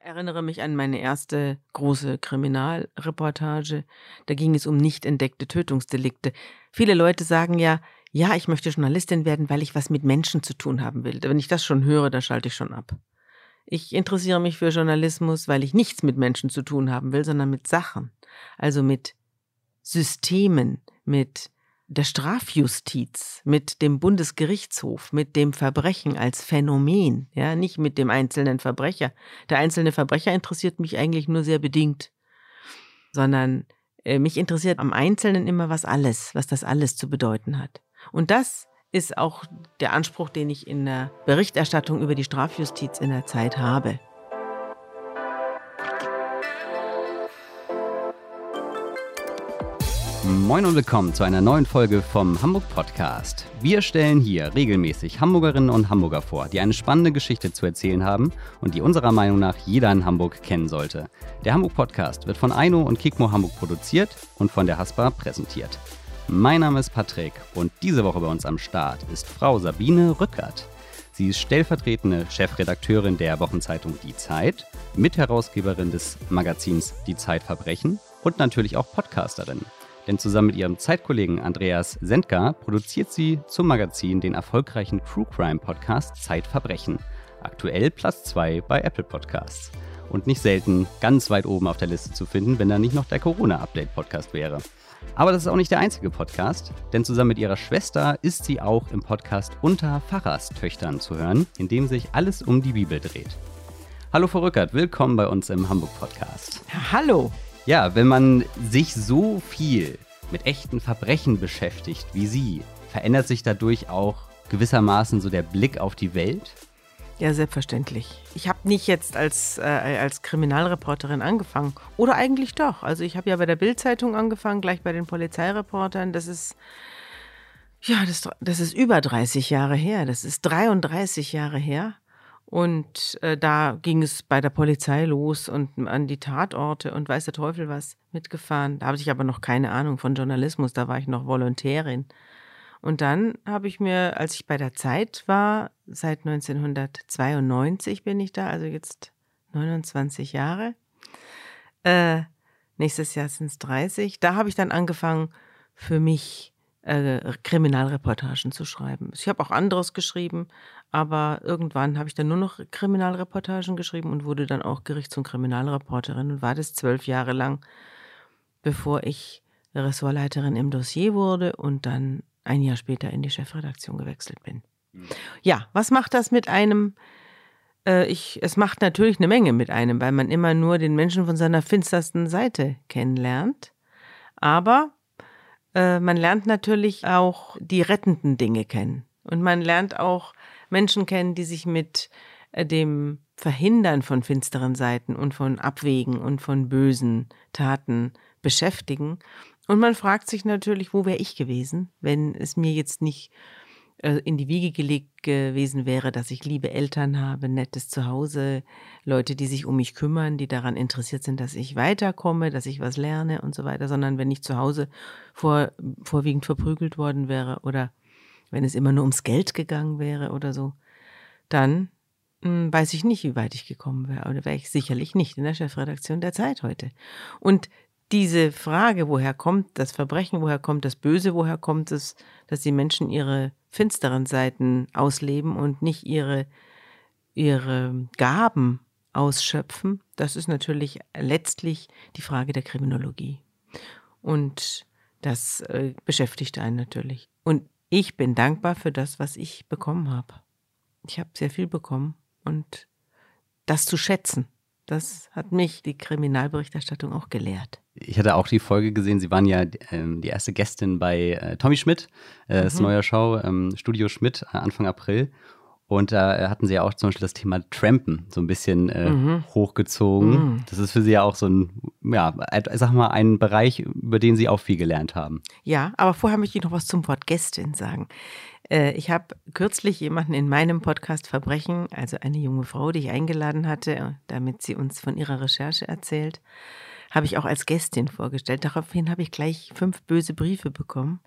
Ich erinnere mich an meine erste große Kriminalreportage. Da ging es um nicht entdeckte Tötungsdelikte. Viele Leute sagen ja, ja, ich möchte Journalistin werden, weil ich was mit Menschen zu tun haben will. Wenn ich das schon höre, dann schalte ich schon ab. Ich interessiere mich für Journalismus, weil ich nichts mit Menschen zu tun haben will, sondern mit Sachen. Also mit Systemen, mit der Strafjustiz, mit dem Bundesgerichtshof, mit dem Verbrechen als Phänomen, ja, nicht mit dem einzelnen Verbrecher. Der einzelne Verbrecher interessiert mich eigentlich nur sehr bedingt, sondern äh, mich interessiert am Einzelnen immer was alles, was das alles zu bedeuten hat. Und das ist auch der Anspruch, den ich in der Berichterstattung über die Strafjustiz in der Zeit habe. Moin und willkommen zu einer neuen Folge vom Hamburg Podcast. Wir stellen hier regelmäßig Hamburgerinnen und Hamburger vor, die eine spannende Geschichte zu erzählen haben und die unserer Meinung nach jeder in Hamburg kennen sollte. Der Hamburg Podcast wird von Aino und Kikmo Hamburg produziert und von der Haspa präsentiert. Mein Name ist Patrick und diese Woche bei uns am Start ist Frau Sabine Rückert. Sie ist stellvertretende Chefredakteurin der Wochenzeitung Die Zeit, Mitherausgeberin des Magazins Die Zeit Verbrechen und natürlich auch Podcasterin. Denn zusammen mit ihrem Zeitkollegen Andreas Sendka produziert sie zum Magazin den erfolgreichen True Crime Podcast Zeitverbrechen. Aktuell Platz 2 bei Apple Podcasts. Und nicht selten ganz weit oben auf der Liste zu finden, wenn da nicht noch der Corona-Update-Podcast wäre. Aber das ist auch nicht der einzige Podcast, denn zusammen mit ihrer Schwester ist sie auch im Podcast Unter Pfarrerstöchtern zu hören, in dem sich alles um die Bibel dreht. Hallo Frau Rückert, willkommen bei uns im Hamburg Podcast. Hallo. Ja, wenn man sich so viel mit echten Verbrechen beschäftigt wie Sie, verändert sich dadurch auch gewissermaßen so der Blick auf die Welt? Ja, selbstverständlich. Ich habe nicht jetzt als, äh, als Kriminalreporterin angefangen. Oder eigentlich doch. Also ich habe ja bei der Bildzeitung angefangen, gleich bei den Polizeireportern. Das ist, ja, das, das ist über 30 Jahre her. Das ist 33 Jahre her. Und äh, da ging es bei der Polizei los und an die Tatorte und weiß der Teufel was mitgefahren. Da habe ich aber noch keine Ahnung von Journalismus. Da war ich noch Volontärin. Und dann habe ich mir, als ich bei der Zeit war, seit 1992 bin ich da, also jetzt 29 Jahre. Äh, nächstes Jahr sind es 30. Da habe ich dann angefangen, für mich äh, Kriminalreportagen zu schreiben. Ich habe auch anderes geschrieben, aber irgendwann habe ich dann nur noch Kriminalreportagen geschrieben und wurde dann auch Gerichts- und Kriminalreporterin und war das zwölf Jahre lang, bevor ich Ressortleiterin im Dossier wurde und dann ein Jahr später in die Chefredaktion gewechselt bin. Mhm. Ja, was macht das mit einem? Äh, ich, es macht natürlich eine Menge mit einem, weil man immer nur den Menschen von seiner finstersten Seite kennenlernt. Aber äh, man lernt natürlich auch die rettenden Dinge kennen. Und man lernt auch Menschen kennen, die sich mit äh, dem Verhindern von finsteren Seiten und von Abwägen und von bösen Taten beschäftigen und man fragt sich natürlich, wo wäre ich gewesen, wenn es mir jetzt nicht in die Wiege gelegt gewesen wäre, dass ich liebe Eltern habe, nettes Zuhause, Leute, die sich um mich kümmern, die daran interessiert sind, dass ich weiterkomme, dass ich was lerne und so weiter, sondern wenn ich zu Hause vor, vorwiegend verprügelt worden wäre oder wenn es immer nur ums Geld gegangen wäre oder so, dann mh, hm, weiß ich nicht, wie weit ich gekommen wäre. Oder wäre ich sicherlich nicht in der Chefredaktion der Zeit heute. Und diese Frage, woher kommt das Verbrechen, woher kommt das Böse, woher kommt es, dass die Menschen ihre finsteren Seiten ausleben und nicht ihre, ihre Gaben ausschöpfen, das ist natürlich letztlich die Frage der Kriminologie. Und das äh, beschäftigt einen natürlich. Und ich bin dankbar für das, was ich bekommen habe. Ich habe sehr viel bekommen und das zu schätzen, das hat mich die Kriminalberichterstattung auch gelehrt. Ich hatte auch die Folge gesehen, Sie waren ja ähm, die erste Gästin bei äh, Tommy Schmidt, äh, mhm. das neue Show, ähm, Studio Schmidt, äh, Anfang April. Und da äh, hatten Sie ja auch zum Beispiel das Thema Trampen so ein bisschen äh, mhm. hochgezogen. Mhm. Das ist für Sie ja auch so ein, ja, sag mal, ein Bereich, über den Sie auch viel gelernt haben. Ja, aber vorher möchte ich noch was zum Wort Gästin sagen. Äh, ich habe kürzlich jemanden in meinem Podcast Verbrechen, also eine junge Frau, die ich eingeladen hatte, damit sie uns von ihrer Recherche erzählt, habe ich auch als Gästin vorgestellt. Daraufhin habe ich gleich fünf böse Briefe bekommen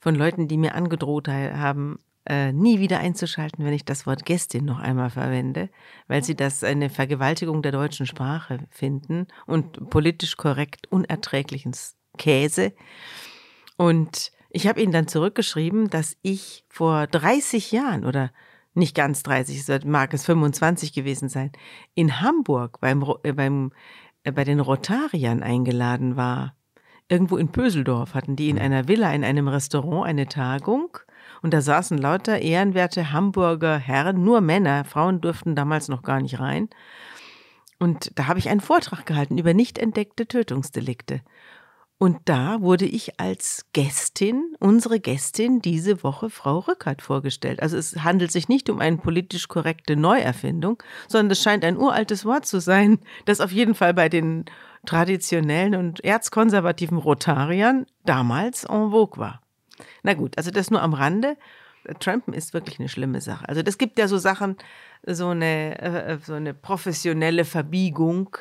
von Leuten, die mir angedroht haben, äh, nie wieder einzuschalten, wenn ich das Wort Gästin noch einmal verwende, weil sie das eine Vergewaltigung der deutschen Sprache finden und politisch korrekt unerträglichen Käse. Und ich habe ihnen dann zurückgeschrieben, dass ich vor 30 Jahren oder nicht ganz 30, mag es 25 gewesen sein, in Hamburg beim, äh, beim, äh, bei den Rotariern eingeladen war. Irgendwo in Pöseldorf hatten die in mhm. einer Villa in einem Restaurant eine Tagung und da saßen lauter ehrenwerte Hamburger Herren, nur Männer, Frauen durften damals noch gar nicht rein. Und da habe ich einen Vortrag gehalten über nicht entdeckte Tötungsdelikte. Und da wurde ich als Gästin, unsere Gästin diese Woche Frau Rückert vorgestellt. Also es handelt sich nicht um eine politisch korrekte Neuerfindung, sondern es scheint ein uraltes Wort zu sein, das auf jeden Fall bei den traditionellen und erzkonservativen Rotariern damals en vogue war. Na gut, also das nur am Rande. Trampen ist wirklich eine schlimme Sache. Also das gibt ja so Sachen, so eine, äh, so eine professionelle Verbiegung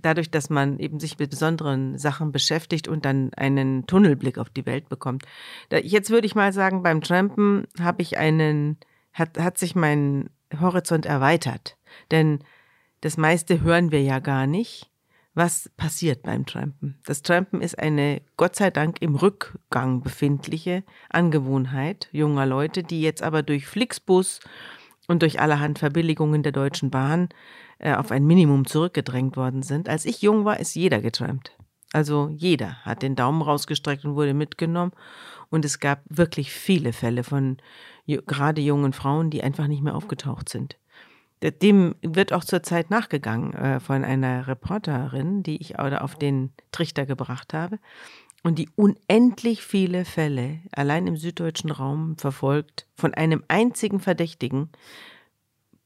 dadurch, dass man eben sich mit besonderen Sachen beschäftigt und dann einen Tunnelblick auf die Welt bekommt. Jetzt würde ich mal sagen, beim Trampen habe ich einen, hat, hat sich mein Horizont erweitert. Denn das meiste hören wir ja gar nicht. Was passiert beim Trampen? Das Trampen ist eine Gott sei Dank im Rückgang befindliche Angewohnheit junger Leute, die jetzt aber durch Flixbus und durch allerhand Verbilligungen der Deutschen Bahn äh, auf ein Minimum zurückgedrängt worden sind. Als ich jung war, ist jeder getrampt. Also jeder hat den Daumen rausgestreckt und wurde mitgenommen. Und es gab wirklich viele Fälle von gerade jungen Frauen, die einfach nicht mehr aufgetaucht sind. Dem wird auch zurzeit nachgegangen äh, von einer Reporterin, die ich auf den Trichter gebracht habe und die unendlich viele Fälle allein im süddeutschen Raum verfolgt von einem einzigen Verdächtigen,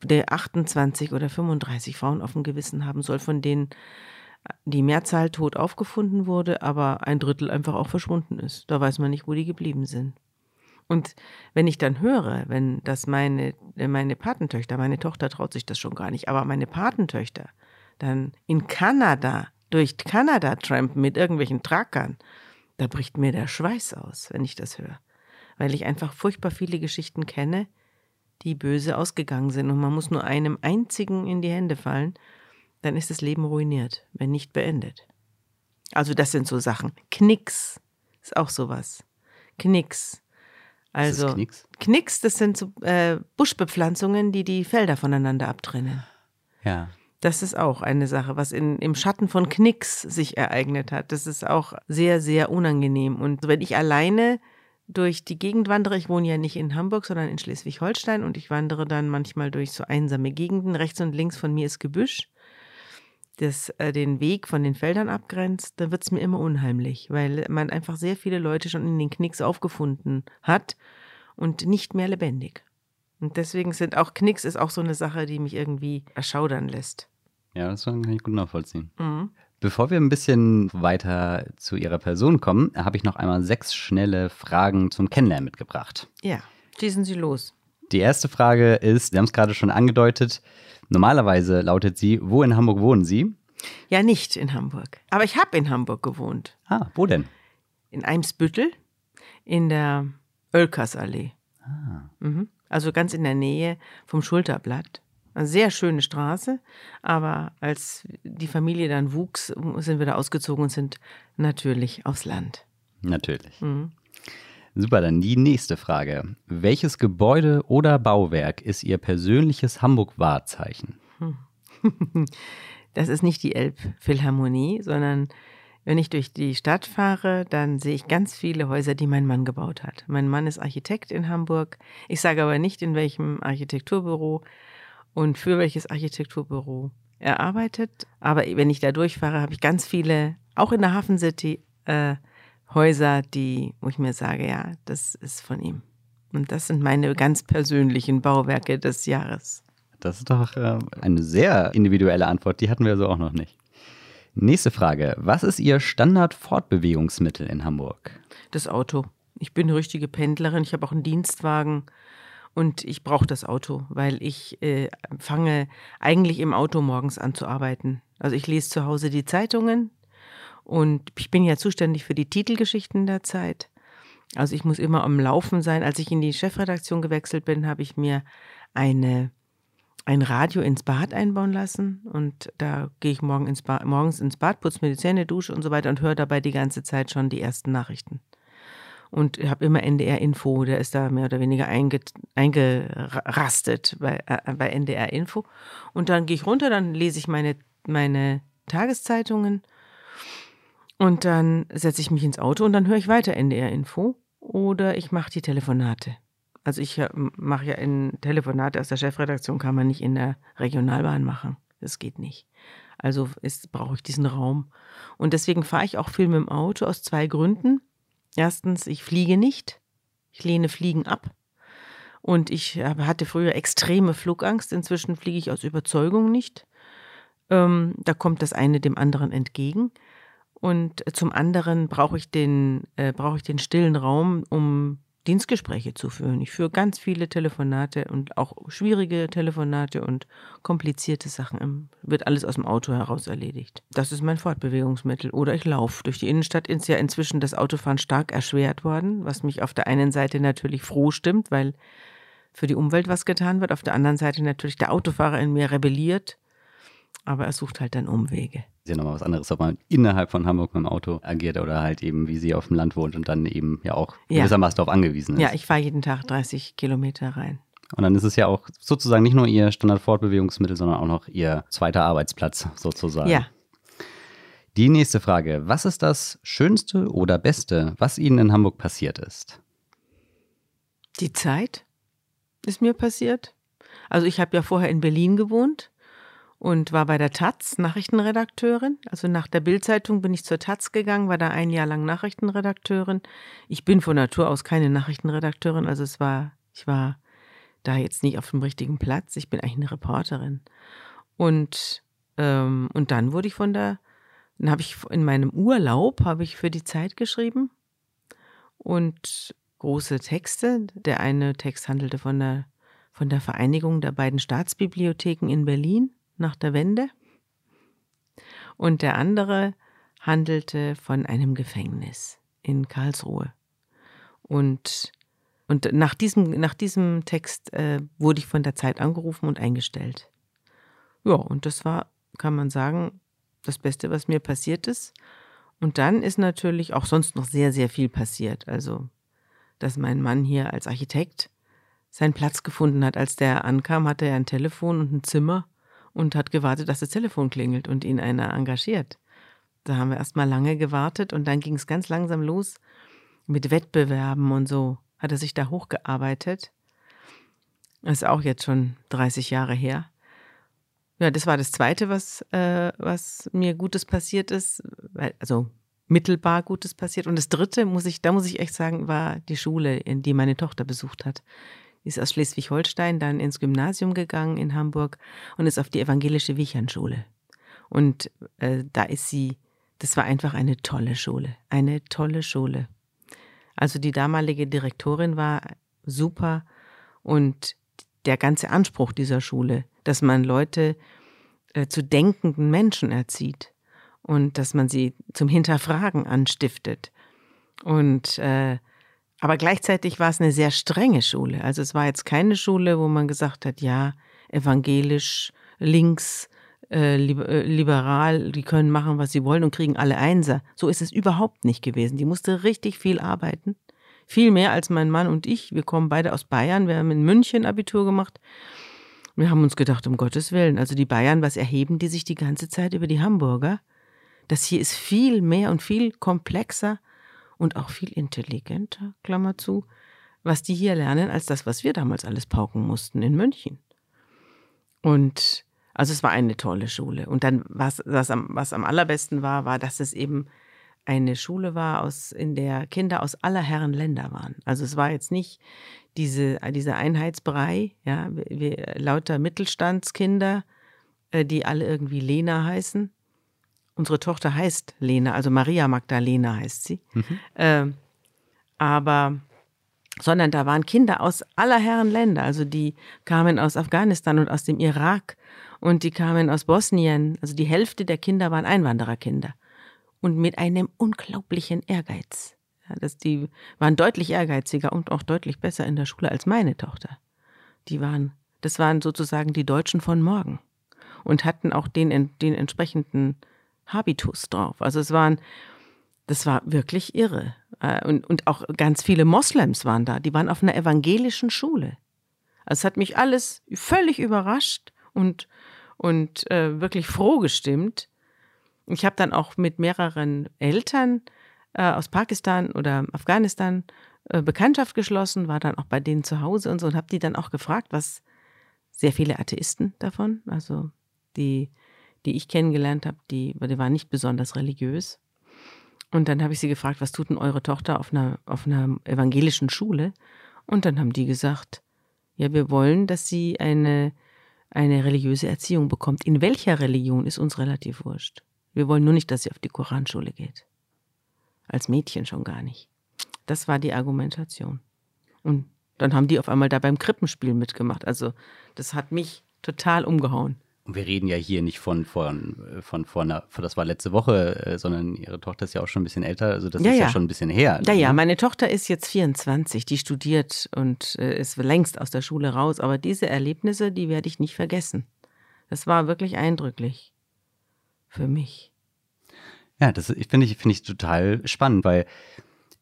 der 28 oder 35 Frauen auf dem Gewissen haben soll, von denen die Mehrzahl tot aufgefunden wurde, aber ein Drittel einfach auch verschwunden ist. Da weiß man nicht, wo die geblieben sind. Und wenn ich dann höre, wenn das meine, meine Patentöchter, meine Tochter traut sich das schon gar nicht, aber meine Patentöchter dann in Kanada, durch Kanada trampen mit irgendwelchen Trackern, da bricht mir der Schweiß aus, wenn ich das höre. Weil ich einfach furchtbar viele Geschichten kenne, die böse ausgegangen sind. Und man muss nur einem einzigen in die Hände fallen, dann ist das Leben ruiniert, wenn nicht beendet. Also das sind so Sachen. Knicks ist auch sowas. Knicks. Also Knicks? Knicks, das sind so äh, Buschbepflanzungen, die die Felder voneinander abtrennen. Ja. Das ist auch eine Sache, was in, im Schatten von Knicks sich ereignet hat. Das ist auch sehr, sehr unangenehm. Und wenn ich alleine durch die Gegend wandere. Ich wohne ja nicht in Hamburg, sondern in Schleswig-Holstein und ich wandere dann manchmal durch so einsame Gegenden. Rechts und links von mir ist Gebüsch, das äh, den Weg von den Feldern abgrenzt. Da wird es mir immer unheimlich, weil man einfach sehr viele Leute schon in den Knicks aufgefunden hat und nicht mehr lebendig. Und deswegen sind auch Knicks ist auch so eine Sache, die mich irgendwie erschaudern lässt. Ja, das kann ich gut nachvollziehen. Mhm. Bevor wir ein bisschen weiter zu Ihrer Person kommen, habe ich noch einmal sechs schnelle Fragen zum Kennenlernen mitgebracht. Ja, schießen Sie los. Die erste Frage ist, Sie haben es gerade schon angedeutet, normalerweise lautet sie, wo in Hamburg wohnen Sie? Ja, nicht in Hamburg. Aber ich habe in Hamburg gewohnt. Ah, wo denn? In Eimsbüttel, in der Oelkersallee. Ah. Mhm. Also ganz in der Nähe vom Schulterblatt. Eine sehr schöne Straße, aber als die Familie dann wuchs, sind wir da ausgezogen und sind natürlich aufs Land. Natürlich. Mhm. Super, dann die nächste Frage. Welches Gebäude oder Bauwerk ist Ihr persönliches Hamburg-Wahrzeichen? Das ist nicht die Elbphilharmonie, sondern wenn ich durch die Stadt fahre, dann sehe ich ganz viele Häuser, die mein Mann gebaut hat. Mein Mann ist Architekt in Hamburg. Ich sage aber nicht, in welchem Architekturbüro, und für welches Architekturbüro er arbeitet. Aber wenn ich da durchfahre, habe ich ganz viele, auch in der Hafen City, äh, Häuser, die, wo ich mir sage, ja, das ist von ihm. Und das sind meine ganz persönlichen Bauwerke des Jahres. Das ist doch äh, eine sehr individuelle Antwort, die hatten wir so auch noch nicht. Nächste Frage. Was ist Ihr Standard-Fortbewegungsmittel in Hamburg? Das Auto. Ich bin eine richtige Pendlerin. Ich habe auch einen Dienstwagen. Und ich brauche das Auto, weil ich äh, fange eigentlich im Auto morgens an zu arbeiten. Also ich lese zu Hause die Zeitungen und ich bin ja zuständig für die Titelgeschichten der Zeit. Also ich muss immer am Laufen sein. Als ich in die Chefredaktion gewechselt bin, habe ich mir eine, ein Radio ins Bad einbauen lassen. Und da gehe ich morgen ins morgens ins Bad, putze mir die Zähne, dusche und so weiter und höre dabei die ganze Zeit schon die ersten Nachrichten. Und habe immer NDR-Info, der ist da mehr oder weniger einge, eingerastet bei, äh, bei NDR-Info. Und dann gehe ich runter, dann lese ich meine, meine Tageszeitungen und dann setze ich mich ins Auto und dann höre ich weiter NDR-Info oder ich mache die Telefonate. Also ich äh, mache ja in Telefonate aus der Chefredaktion, kann man nicht in der Regionalbahn machen. Das geht nicht. Also brauche ich diesen Raum. Und deswegen fahre ich auch viel mit dem Auto aus zwei Gründen. Erstens, ich fliege nicht. Ich lehne Fliegen ab. Und ich hatte früher extreme Flugangst. Inzwischen fliege ich aus Überzeugung nicht. Ähm, da kommt das eine dem anderen entgegen. Und zum anderen brauche ich äh, brauche ich den stillen Raum, um Dienstgespräche zu führen. Ich führe ganz viele Telefonate und auch schwierige Telefonate und komplizierte Sachen. Wird alles aus dem Auto heraus erledigt. Das ist mein Fortbewegungsmittel. Oder ich laufe. Durch die Innenstadt ist ja inzwischen das Autofahren stark erschwert worden, was mich auf der einen Seite natürlich froh stimmt, weil für die Umwelt was getan wird. Auf der anderen Seite natürlich der Autofahrer in mir rebelliert aber er sucht halt dann Umwege. Ist ja nochmal was anderes, ob man innerhalb von Hamburg mit dem Auto agiert oder halt eben, wie sie auf dem Land wohnt und dann eben ja auch ja. gewissermaßen darauf angewiesen ist. Ja, ich fahre jeden Tag 30 Kilometer rein. Und dann ist es ja auch sozusagen nicht nur ihr Standardfortbewegungsmittel, sondern auch noch ihr zweiter Arbeitsplatz sozusagen. Ja. Die nächste Frage. Was ist das Schönste oder Beste, was Ihnen in Hamburg passiert ist? Die Zeit ist mir passiert. Also ich habe ja vorher in Berlin gewohnt und war bei der Taz Nachrichtenredakteurin. Also nach der Bildzeitung bin ich zur Taz gegangen, war da ein Jahr lang Nachrichtenredakteurin. Ich bin von Natur aus keine Nachrichtenredakteurin, also es war, ich war da jetzt nicht auf dem richtigen Platz. Ich bin eigentlich eine Reporterin. Und ähm, und dann wurde ich von der, dann habe ich in meinem Urlaub habe ich für die Zeit geschrieben und große Texte. Der eine Text handelte von der von der Vereinigung der beiden Staatsbibliotheken in Berlin nach der Wende. Und der andere handelte von einem Gefängnis in Karlsruhe. Und, und nach, diesem, nach diesem Text äh, wurde ich von der Zeit angerufen und eingestellt. Ja, und das war, kann man sagen, das Beste, was mir passiert ist. Und dann ist natürlich auch sonst noch sehr, sehr viel passiert. Also, dass mein Mann hier als Architekt seinen Platz gefunden hat. Als der ankam, hatte er ein Telefon und ein Zimmer und hat gewartet, dass das Telefon klingelt und ihn einer engagiert. Da haben wir erst mal lange gewartet und dann ging es ganz langsam los mit Wettbewerben und so. Hat er sich da hochgearbeitet. Ist auch jetzt schon 30 Jahre her. Ja, das war das Zweite, was, äh, was mir Gutes passiert ist. Also mittelbar Gutes passiert. Und das Dritte, muss ich, da muss ich echt sagen, war die Schule, in die meine Tochter besucht hat ist aus Schleswig-Holstein dann ins Gymnasium gegangen in Hamburg und ist auf die evangelische Wichernschule. Und äh, da ist sie, das war einfach eine tolle Schule, eine tolle Schule. Also die damalige Direktorin war super und der ganze Anspruch dieser Schule, dass man Leute äh, zu denkenden Menschen erzieht und dass man sie zum Hinterfragen anstiftet und äh, aber gleichzeitig war es eine sehr strenge Schule. Also es war jetzt keine Schule, wo man gesagt hat, ja, evangelisch, links, äh, äh, liberal, die können machen, was sie wollen und kriegen alle Einser. So ist es überhaupt nicht gewesen. Die musste richtig viel arbeiten. Viel mehr als mein Mann und ich. Wir kommen beide aus Bayern. Wir haben in München Abitur gemacht. Wir haben uns gedacht, um Gottes Willen, also die Bayern, was erheben die sich die ganze Zeit über die Hamburger? Das hier ist viel mehr und viel komplexer und auch viel intelligenter, Klammer zu, was die hier lernen, als das, was wir damals alles pauken mussten in München. Und also es war eine tolle Schule. Und dann, was, was, am, was am allerbesten war, war, dass es eben eine Schule war, aus, in der Kinder aus aller Herren Länder waren. Also es war jetzt nicht diese, dieser Einheitsbrei, ja, wir, lauter Mittelstandskinder, äh, die alle irgendwie Lena heißen, Unsere Tochter heißt Lena, also Maria Magdalena heißt sie. Mhm. Äh, aber, sondern da waren Kinder aus aller Herren Länder. Also die kamen aus Afghanistan und aus dem Irak und die kamen aus Bosnien. Also die Hälfte der Kinder waren Einwandererkinder. Und mit einem unglaublichen Ehrgeiz. Ja, das, die waren deutlich ehrgeiziger und auch deutlich besser in der Schule als meine Tochter. Die waren, das waren sozusagen die Deutschen von morgen und hatten auch den, den entsprechenden Habitus drauf. Also es waren, das war wirklich irre. Äh, und, und auch ganz viele Moslems waren da, die waren auf einer evangelischen Schule. Also es hat mich alles völlig überrascht und, und äh, wirklich froh gestimmt. Ich habe dann auch mit mehreren Eltern äh, aus Pakistan oder Afghanistan äh, Bekanntschaft geschlossen, war dann auch bei denen zu Hause und so und habe die dann auch gefragt, was sehr viele Atheisten davon, also die, die ich kennengelernt habe, die, die waren nicht besonders religiös. Und dann habe ich sie gefragt, was tut denn eure Tochter auf einer, auf einer evangelischen Schule? Und dann haben die gesagt, ja, wir wollen, dass sie eine, eine religiöse Erziehung bekommt. In welcher Religion ist uns relativ wurscht. Wir wollen nur nicht, dass sie auf die Koranschule geht. Als Mädchen schon gar nicht. Das war die Argumentation. Und dann haben die auf einmal da beim Krippenspiel mitgemacht. Also das hat mich total umgehauen. Und wir reden ja hier nicht von, von, von, von, einer, das war letzte Woche, äh, sondern ihre Tochter ist ja auch schon ein bisschen älter, also das ja, ist ja. ja. schon ein bisschen her. Ja, ja, meine Tochter ist jetzt 24, die studiert und äh, ist längst aus der Schule raus, aber diese Erlebnisse, die werde ich nicht vergessen. Das war wirklich eindrücklich für mich. Ja, das finde ich, finde ich total spannend, weil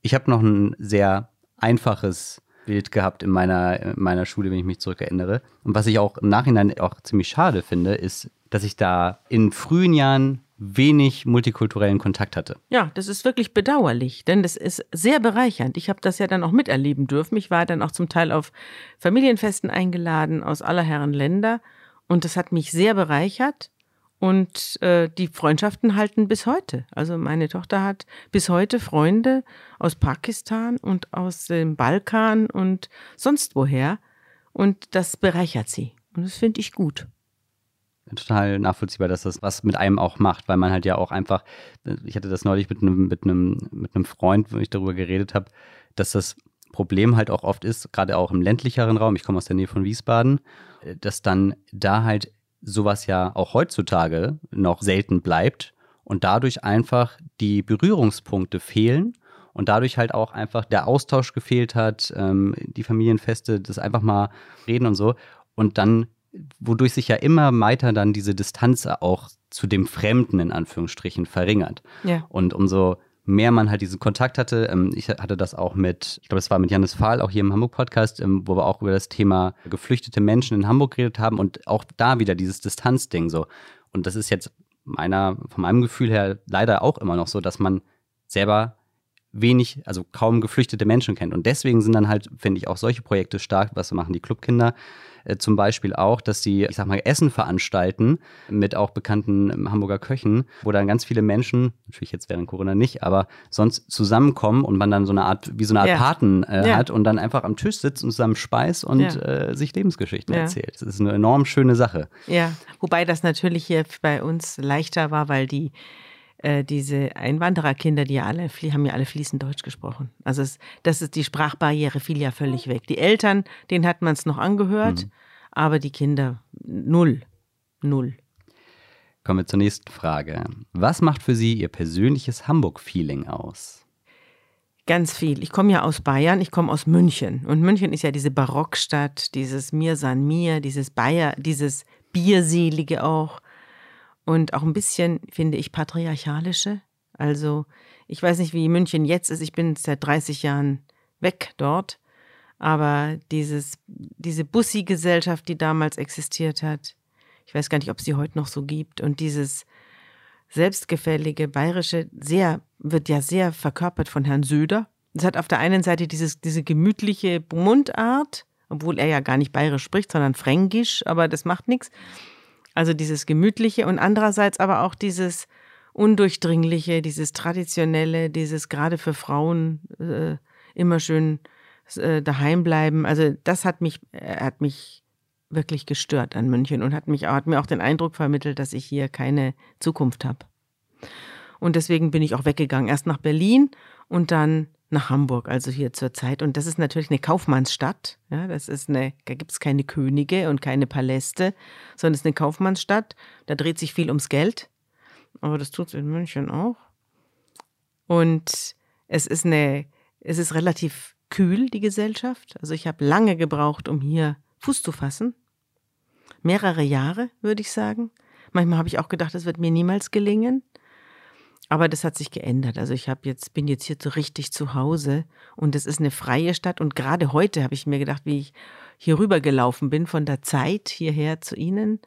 ich habe noch ein sehr einfaches Bild gehabt in meiner, in meiner Schule, wenn ich mich zurückerinnere. Und was ich auch im Nachhinein auch ziemlich schade finde, ist, dass ich da in frühen Jahren wenig multikulturellen Kontakt hatte. Ja, das ist wirklich bedauerlich, denn das ist sehr bereichernd. Ich habe das ja dann auch miterleben dürfen. Ich war dann auch zum Teil auf Familienfesten eingeladen aus aller Herren Länder und das hat mich sehr bereichert. Und äh, die Freundschaften halten bis heute. Also meine Tochter hat bis heute Freunde aus Pakistan und aus dem Balkan und sonst woher. Und das bereichert sie. Und das finde ich gut. Total nachvollziehbar, dass das was mit einem auch macht, weil man halt ja auch einfach, ich hatte das neulich mit einem, mit einem, mit einem Freund, wo ich darüber geredet habe, dass das Problem halt auch oft ist, gerade auch im ländlicheren Raum, ich komme aus der Nähe von Wiesbaden, dass dann da halt sowas ja auch heutzutage noch selten bleibt und dadurch einfach die Berührungspunkte fehlen und dadurch halt auch einfach der Austausch gefehlt hat, ähm, die Familienfeste, das einfach mal reden und so und dann wodurch sich ja immer weiter dann diese Distanz auch zu dem Fremden in Anführungsstrichen verringert. Ja. Und umso mehr man halt diesen Kontakt hatte. Ähm, ich hatte das auch mit, ich glaube, es war mit Janis Fahl, auch hier im Hamburg-Podcast, ähm, wo wir auch über das Thema geflüchtete Menschen in Hamburg geredet haben und auch da wieder dieses Distanzding so. Und das ist jetzt meiner, von meinem Gefühl her leider auch immer noch so, dass man selber wenig, also kaum geflüchtete Menschen kennt. Und deswegen sind dann halt, finde ich, auch solche Projekte stark, was machen die Clubkinder, äh, zum Beispiel auch, dass sie, ich sag mal, Essen veranstalten mit auch bekannten ähm, Hamburger Köchen, wo dann ganz viele Menschen, natürlich jetzt während Corona nicht, aber sonst zusammenkommen und man dann so eine Art, wie so eine Art ja. Paten äh, ja. hat und dann einfach am Tisch sitzt und zusammen speist und ja. äh, sich Lebensgeschichten erzählt. Das ist eine enorm schöne Sache. Ja, wobei das natürlich hier bei uns leichter war, weil die äh, diese Einwandererkinder, die ja alle, haben ja alle fließend Deutsch gesprochen. Also es, das ist die Sprachbarriere fiel ja völlig weg. Die Eltern, denen hat man es noch angehört, mhm. aber die Kinder null, null. Kommen wir zur nächsten Frage. Was macht für Sie Ihr persönliches Hamburg-Feeling aus? Ganz viel. Ich komme ja aus Bayern, ich komme aus München. Und München ist ja diese Barockstadt, dieses Mir san mir, dieses Bayer, dieses Bierselige auch und auch ein bisschen, finde ich, patriarchalische. Also ich weiß nicht, wie München jetzt ist. Ich bin seit 30 Jahren weg dort. Aber dieses, diese Bussi-Gesellschaft, die damals existiert hat, ich weiß gar nicht, ob es sie heute noch so gibt. Und dieses selbstgefällige bayerische, sehr, wird ja sehr verkörpert von Herrn Söder. Es hat auf der einen Seite dieses, diese gemütliche Mundart, obwohl er ja gar nicht bayerisch spricht, sondern fränkisch, aber das macht nichts. Also dieses Gemütliche und andererseits aber auch dieses Undurchdringliche, dieses Traditionelle, dieses gerade für Frauen äh, immer schön äh, daheim bleiben. Also das hat mich, äh, hat mich wirklich gestört an München und hat mich hat mir auch den Eindruck vermittelt, dass ich hier keine Zukunft habe. Und deswegen bin ich auch weggegangen. Erst nach Berlin und dann nach Hamburg, also hier zur Zeit. Und das ist natürlich eine Kaufmannsstadt. Ja, das ist eine, da gibt es keine Könige und keine Paläste, sondern es ist eine Kaufmannsstadt. Da dreht sich viel ums Geld. Aber das tut es in München auch. Und es ist eine Es ist relativ kühl, die Gesellschaft. Also ich habe lange gebraucht, um hier Fuß zu fassen. Mehrere Jahre, würde ich sagen. Manchmal habe ich auch gedacht, es wird mir niemals gelingen. Aber das hat sich geändert. Also ich habe jetzt, bin jetzt hier so richtig zu Hause und es ist eine freie Stadt. Und gerade heute habe ich mir gedacht, wie ich hier rüber gelaufen bin von der Zeit hierher zu Ihnen.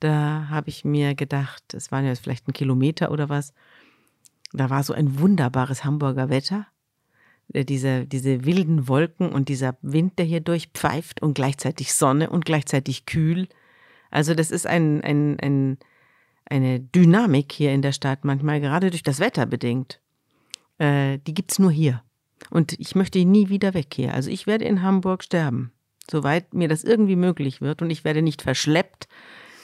Da habe ich mir gedacht, es waren ja vielleicht ein Kilometer oder was. Da war so ein wunderbares Hamburger Wetter. Äh, diese, diese wilden Wolken und dieser Wind, der hier durchpfeift und gleichzeitig Sonne und gleichzeitig kühl. Also das ist ein, ein, ein eine Dynamik hier in der Stadt, manchmal gerade durch das Wetter bedingt. Äh, die gibt's nur hier. Und ich möchte nie wieder weg hier. Also ich werde in Hamburg sterben. Soweit mir das irgendwie möglich wird und ich werde nicht verschleppt,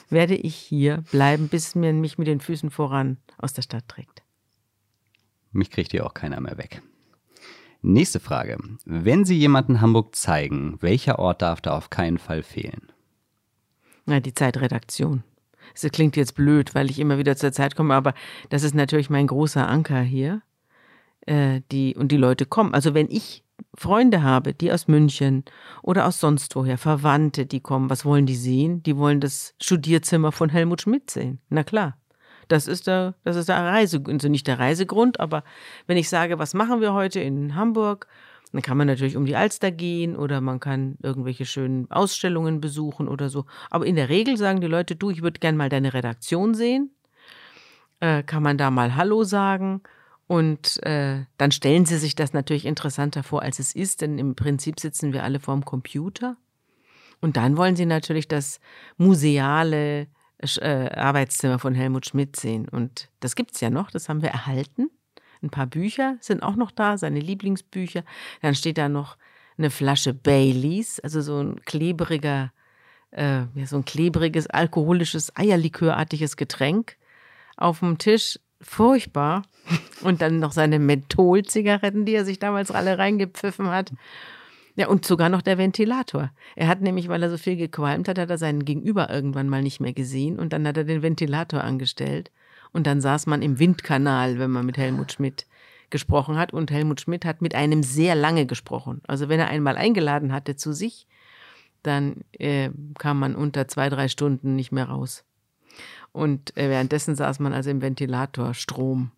werde ich hier bleiben, bis man mich mit den Füßen voran aus der Stadt trägt. Mich kriegt hier auch keiner mehr weg. Nächste Frage. Wenn Sie jemanden Hamburg zeigen, welcher Ort darf da auf keinen Fall fehlen? Na, die Zeitredaktion. Das klingt jetzt blöd, weil ich immer wieder zur Zeit komme, aber das ist natürlich mein großer Anker hier. Äh, die, und die Leute kommen. Also wenn ich Freunde habe, die aus München oder aus sonst woher, Verwandte, die kommen, was wollen die sehen? Die wollen das Studierzimmer von Helmut Schmidt sehen. Na klar. Das ist der, das ist der Reise, also nicht der Reisegrund, aber wenn ich sage, was machen wir heute in Hamburg, dann kann man natürlich um die Alster gehen oder man kann irgendwelche schönen Ausstellungen besuchen oder so. Aber in der Regel sagen die Leute, du, ich würde gerne mal deine Redaktion sehen. Äh, kann man da mal Hallo sagen? Und äh, dann stellen sie sich das natürlich interessanter vor, als es ist, denn im Prinzip sitzen wir alle vorm Computer. Und dann wollen sie natürlich das museale äh, Arbeitszimmer von Helmut Schmidt sehen. Und das gibt es ja noch, das haben wir erhalten. Ein paar Bücher sind auch noch da, seine Lieblingsbücher. Dann steht da noch eine Flasche Baileys, also so ein klebriger, äh, so ein klebriges, alkoholisches, eierlikörartiges Getränk auf dem Tisch. Furchtbar. Und dann noch seine Mentholzigaretten, die er sich damals alle reingepfiffen hat. Ja, und sogar noch der Ventilator. Er hat nämlich, weil er so viel gequalmt hat, hat er seinen Gegenüber irgendwann mal nicht mehr gesehen und dann hat er den Ventilator angestellt. Und dann saß man im Windkanal, wenn man mit Helmut Schmidt gesprochen hat. Und Helmut Schmidt hat mit einem sehr lange gesprochen. Also wenn er einmal eingeladen hatte zu sich, dann äh, kam man unter zwei, drei Stunden nicht mehr raus. Und äh, währenddessen saß man also im Ventilatorstrom.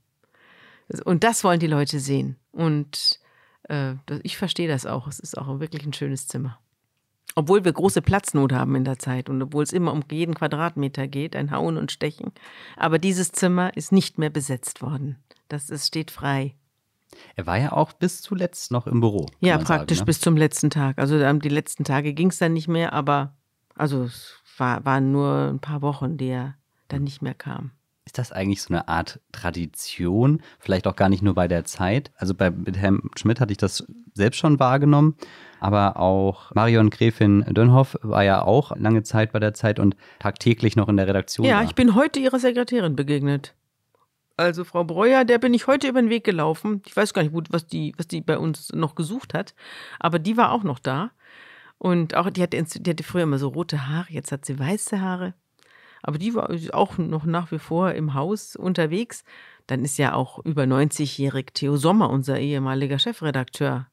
Und das wollen die Leute sehen. Und äh, ich verstehe das auch. Es ist auch wirklich ein schönes Zimmer. Obwohl wir große Platznot haben in der Zeit und obwohl es immer um jeden Quadratmeter geht, ein Hauen und Stechen. Aber dieses Zimmer ist nicht mehr besetzt worden. Das ist, steht frei. Er war ja auch bis zuletzt noch im Büro. Ja, praktisch sagen, ne? bis zum letzten Tag. Also die letzten Tage ging es dann nicht mehr, aber also es war, waren nur ein paar Wochen, die er dann nicht mehr kam. Ist das eigentlich so eine Art Tradition? Vielleicht auch gar nicht nur bei der Zeit. Also bei Herrn Schmidt hatte ich das selbst schon wahrgenommen, aber auch Marion Gräfin Dönhoff war ja auch lange Zeit bei der Zeit und tagtäglich noch in der Redaktion. Ja, war. ich bin heute ihrer Sekretärin begegnet. Also Frau Breuer, der bin ich heute über den Weg gelaufen. Ich weiß gar nicht, was die, was die bei uns noch gesucht hat, aber die war auch noch da. Und auch, die hatte, die hatte früher immer so rote Haare, jetzt hat sie weiße Haare. Aber die war auch noch nach wie vor im Haus unterwegs. Dann ist ja auch über 90-jährig Theo Sommer, unser ehemaliger Chefredakteur.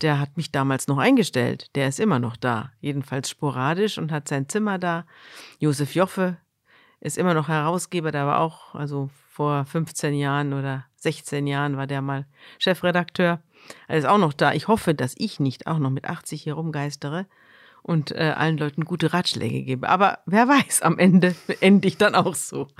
Der hat mich damals noch eingestellt. Der ist immer noch da. Jedenfalls sporadisch und hat sein Zimmer da. Josef Joffe ist immer noch Herausgeber. Der war auch, also vor 15 Jahren oder 16 Jahren war der mal Chefredakteur. Er ist auch noch da. Ich hoffe, dass ich nicht auch noch mit 80 hier rumgeistere und äh, allen Leuten gute Ratschläge gebe. Aber wer weiß, am Ende ende ich dann auch so.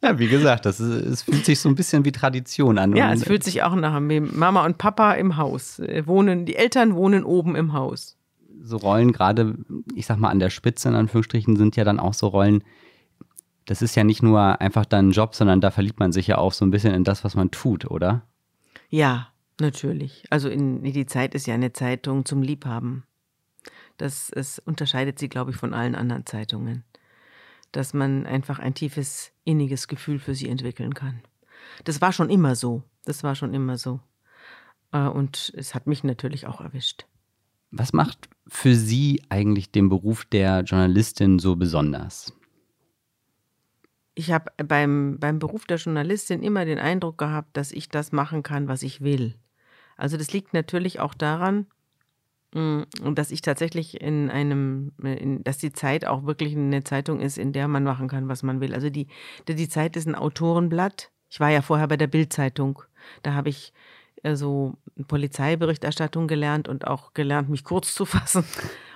Ja, wie gesagt, das ist, es fühlt sich so ein bisschen wie Tradition an. Ja, es fühlt sich auch nach Mama und Papa im Haus. Äh, wohnen, die Eltern wohnen oben im Haus. So Rollen, gerade, ich sag mal, an der Spitze in Anführungsstrichen, sind ja dann auch so Rollen, das ist ja nicht nur einfach dann ein Job, sondern da verliebt man sich ja auch so ein bisschen in das, was man tut, oder? Ja, natürlich. Also in, die Zeit ist ja eine Zeitung zum Liebhaben. Das es unterscheidet sie, glaube ich, von allen anderen Zeitungen. Dass man einfach ein tiefes, inniges Gefühl für sie entwickeln kann. Das war schon immer so. Das war schon immer so. Äh, und es hat mich natürlich auch erwischt. Was macht für Sie eigentlich den Beruf der Journalistin so besonders? Ich habe beim, beim Beruf der Journalistin immer den Eindruck gehabt, dass ich das machen kann, was ich will. Also das liegt natürlich auch daran, mm, dass ich tatsächlich in einem, in, dass die Zeit auch wirklich eine Zeitung ist, in der man machen kann, was man will. Also die, die Zeit ist ein Autorenblatt. Ich war ja vorher bei der Bildzeitung. Da habe ich äh, so Polizeiberichterstattung gelernt und auch gelernt, mich kurz zu fassen.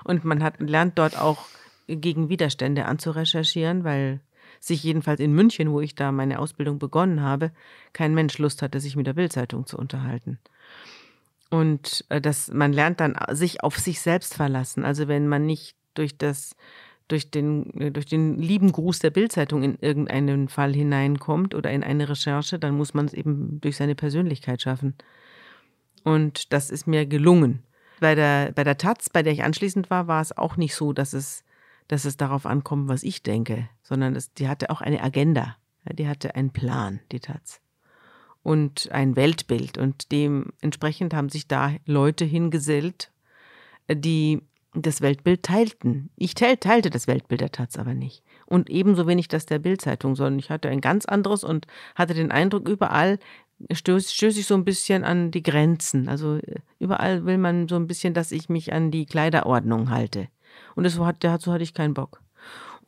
Und man hat lernt dort auch gegen Widerstände anzurecherchieren, weil sich jedenfalls in München, wo ich da meine Ausbildung begonnen habe, kein Mensch Lust hatte, sich mit der Bildzeitung zu unterhalten. Und äh, das, man lernt dann sich auf sich selbst verlassen. Also wenn man nicht durch das, durch den, äh, durch den lieben Gruß der Bildzeitung in irgendeinen Fall hineinkommt oder in eine Recherche, dann muss man es eben durch seine Persönlichkeit schaffen. Und das ist mir gelungen. Bei der, bei der Taz, bei der ich anschließend war, war es auch nicht so, dass es dass es darauf ankommt, was ich denke, sondern es, die hatte auch eine Agenda. Die hatte einen Plan, die Taz. Und ein Weltbild. Und dementsprechend haben sich da Leute hingesellt, die das Weltbild teilten. Ich teilte das Weltbild der Taz aber nicht. Und ebenso wenig das der Bildzeitung, sondern ich hatte ein ganz anderes und hatte den Eindruck, überall stöße stöß ich so ein bisschen an die Grenzen. Also überall will man so ein bisschen, dass ich mich an die Kleiderordnung halte. Und das hat, dazu hatte ich keinen Bock.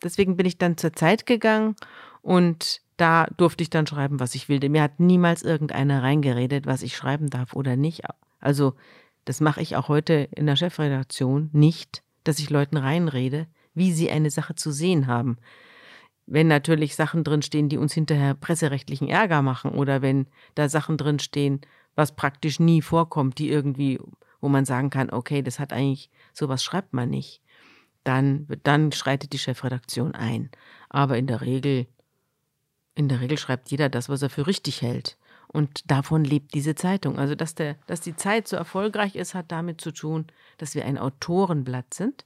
Deswegen bin ich dann zur Zeit gegangen und da durfte ich dann schreiben, was ich will. Mir hat niemals irgendeiner reingeredet, was ich schreiben darf oder nicht. Also, das mache ich auch heute in der Chefredaktion nicht, dass ich Leuten reinrede, wie sie eine Sache zu sehen haben. Wenn natürlich Sachen drinstehen, die uns hinterher presserechtlichen Ärger machen oder wenn da Sachen drinstehen, was praktisch nie vorkommt, die irgendwie, wo man sagen kann, okay, das hat eigentlich, sowas schreibt man nicht dann, dann schreitet die Chefredaktion ein. Aber in der Regel, in der Regel schreibt jeder das, was er für richtig hält. Und davon lebt diese Zeitung. Also, dass, der, dass die Zeit so erfolgreich ist, hat damit zu tun, dass wir ein Autorenblatt sind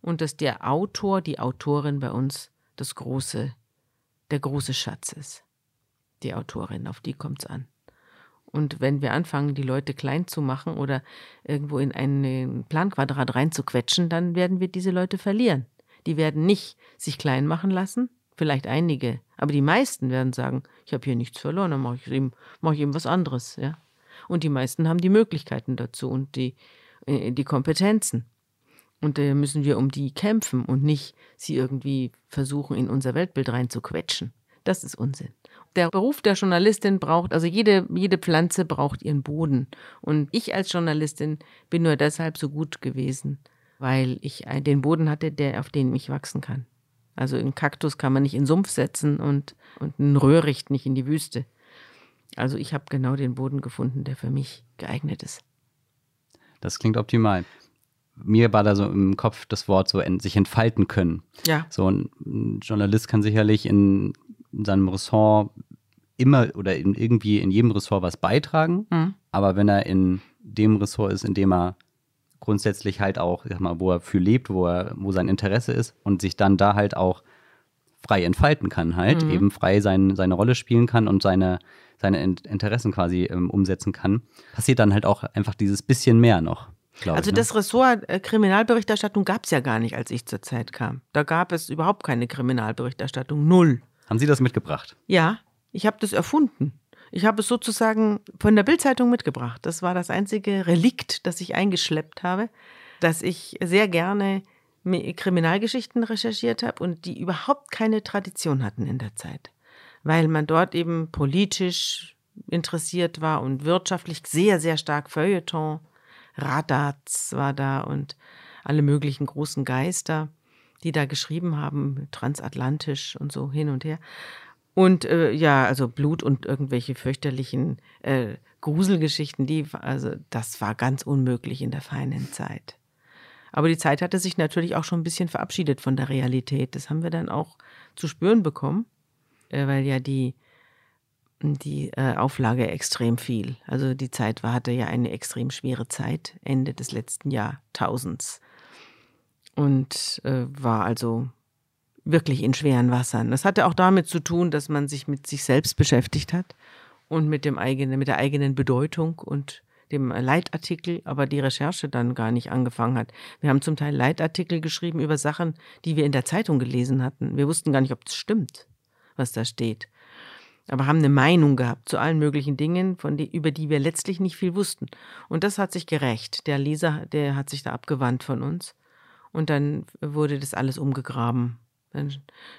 und dass der Autor, die Autorin bei uns das große, der große Schatz ist. Die Autorin, auf die kommt es an. Und wenn wir anfangen, die Leute klein zu machen oder irgendwo in ein Planquadrat reinzuquetschen, dann werden wir diese Leute verlieren. Die werden nicht sich klein machen lassen, vielleicht einige, aber die meisten werden sagen, ich habe hier nichts verloren, dann mache ich eben, mache ich eben was anderes, ja. Und die meisten haben die Möglichkeiten dazu und die, äh, die Kompetenzen. Und da müssen wir um die kämpfen und nicht sie irgendwie versuchen, in unser Weltbild reinzuquetschen. Das ist Unsinn der Beruf der Journalistin braucht, also jede, jede Pflanze braucht ihren Boden. Und ich als Journalistin bin nur deshalb so gut gewesen, weil ich den Boden hatte, der, auf den ich wachsen kann. Also einen Kaktus kann man nicht in den Sumpf setzen und, und einen Röhricht nicht in die Wüste. Also ich habe genau den Boden gefunden, der für mich geeignet ist. Das klingt optimal. Mir war da so im Kopf das Wort so sich entfalten können. Ja. So ein Journalist kann sicherlich in in seinem Ressort immer oder in irgendwie in jedem Ressort was beitragen. Mhm. Aber wenn er in dem Ressort ist, in dem er grundsätzlich halt auch, sag mal, wo er für lebt, wo er, wo sein Interesse ist und sich dann da halt auch frei entfalten kann, halt, mhm. eben frei sein, seine Rolle spielen kann und seine, seine Interessen quasi ähm, umsetzen kann, passiert dann halt auch einfach dieses bisschen mehr noch. Also ich, ne? das Ressort äh, Kriminalberichterstattung gab es ja gar nicht, als ich zur Zeit kam. Da gab es überhaupt keine Kriminalberichterstattung, null. Haben Sie das mitgebracht? Ja, ich habe das erfunden. Ich habe es sozusagen von der Bildzeitung mitgebracht. Das war das einzige Relikt, das ich eingeschleppt habe, dass ich sehr gerne Kriminalgeschichten recherchiert habe und die überhaupt keine Tradition hatten in der Zeit, weil man dort eben politisch interessiert war und wirtschaftlich sehr, sehr stark Feuilleton. Radatz war da und alle möglichen großen Geister die da geschrieben haben, transatlantisch und so hin und her. Und äh, ja, also Blut und irgendwelche fürchterlichen äh, Gruselgeschichten, die, also das war ganz unmöglich in der feinen Zeit. Aber die Zeit hatte sich natürlich auch schon ein bisschen verabschiedet von der Realität. Das haben wir dann auch zu spüren bekommen, äh, weil ja die, die äh, Auflage extrem viel. Also die Zeit war, hatte ja eine extrem schwere Zeit, Ende des letzten Jahrtausends und äh, war also wirklich in schweren Wassern. Das hatte auch damit zu tun, dass man sich mit sich selbst beschäftigt hat und mit dem eigenen, mit der eigenen Bedeutung und dem Leitartikel, aber die Recherche dann gar nicht angefangen hat. Wir haben zum Teil Leitartikel geschrieben über Sachen, die wir in der Zeitung gelesen hatten. Wir wussten gar nicht, ob es stimmt, was da steht. aber haben eine Meinung gehabt zu allen möglichen Dingen, von die, über die wir letztlich nicht viel wussten. Und das hat sich gerecht. Der Leser, der hat sich da abgewandt von uns. Und dann wurde das alles umgegraben. Dann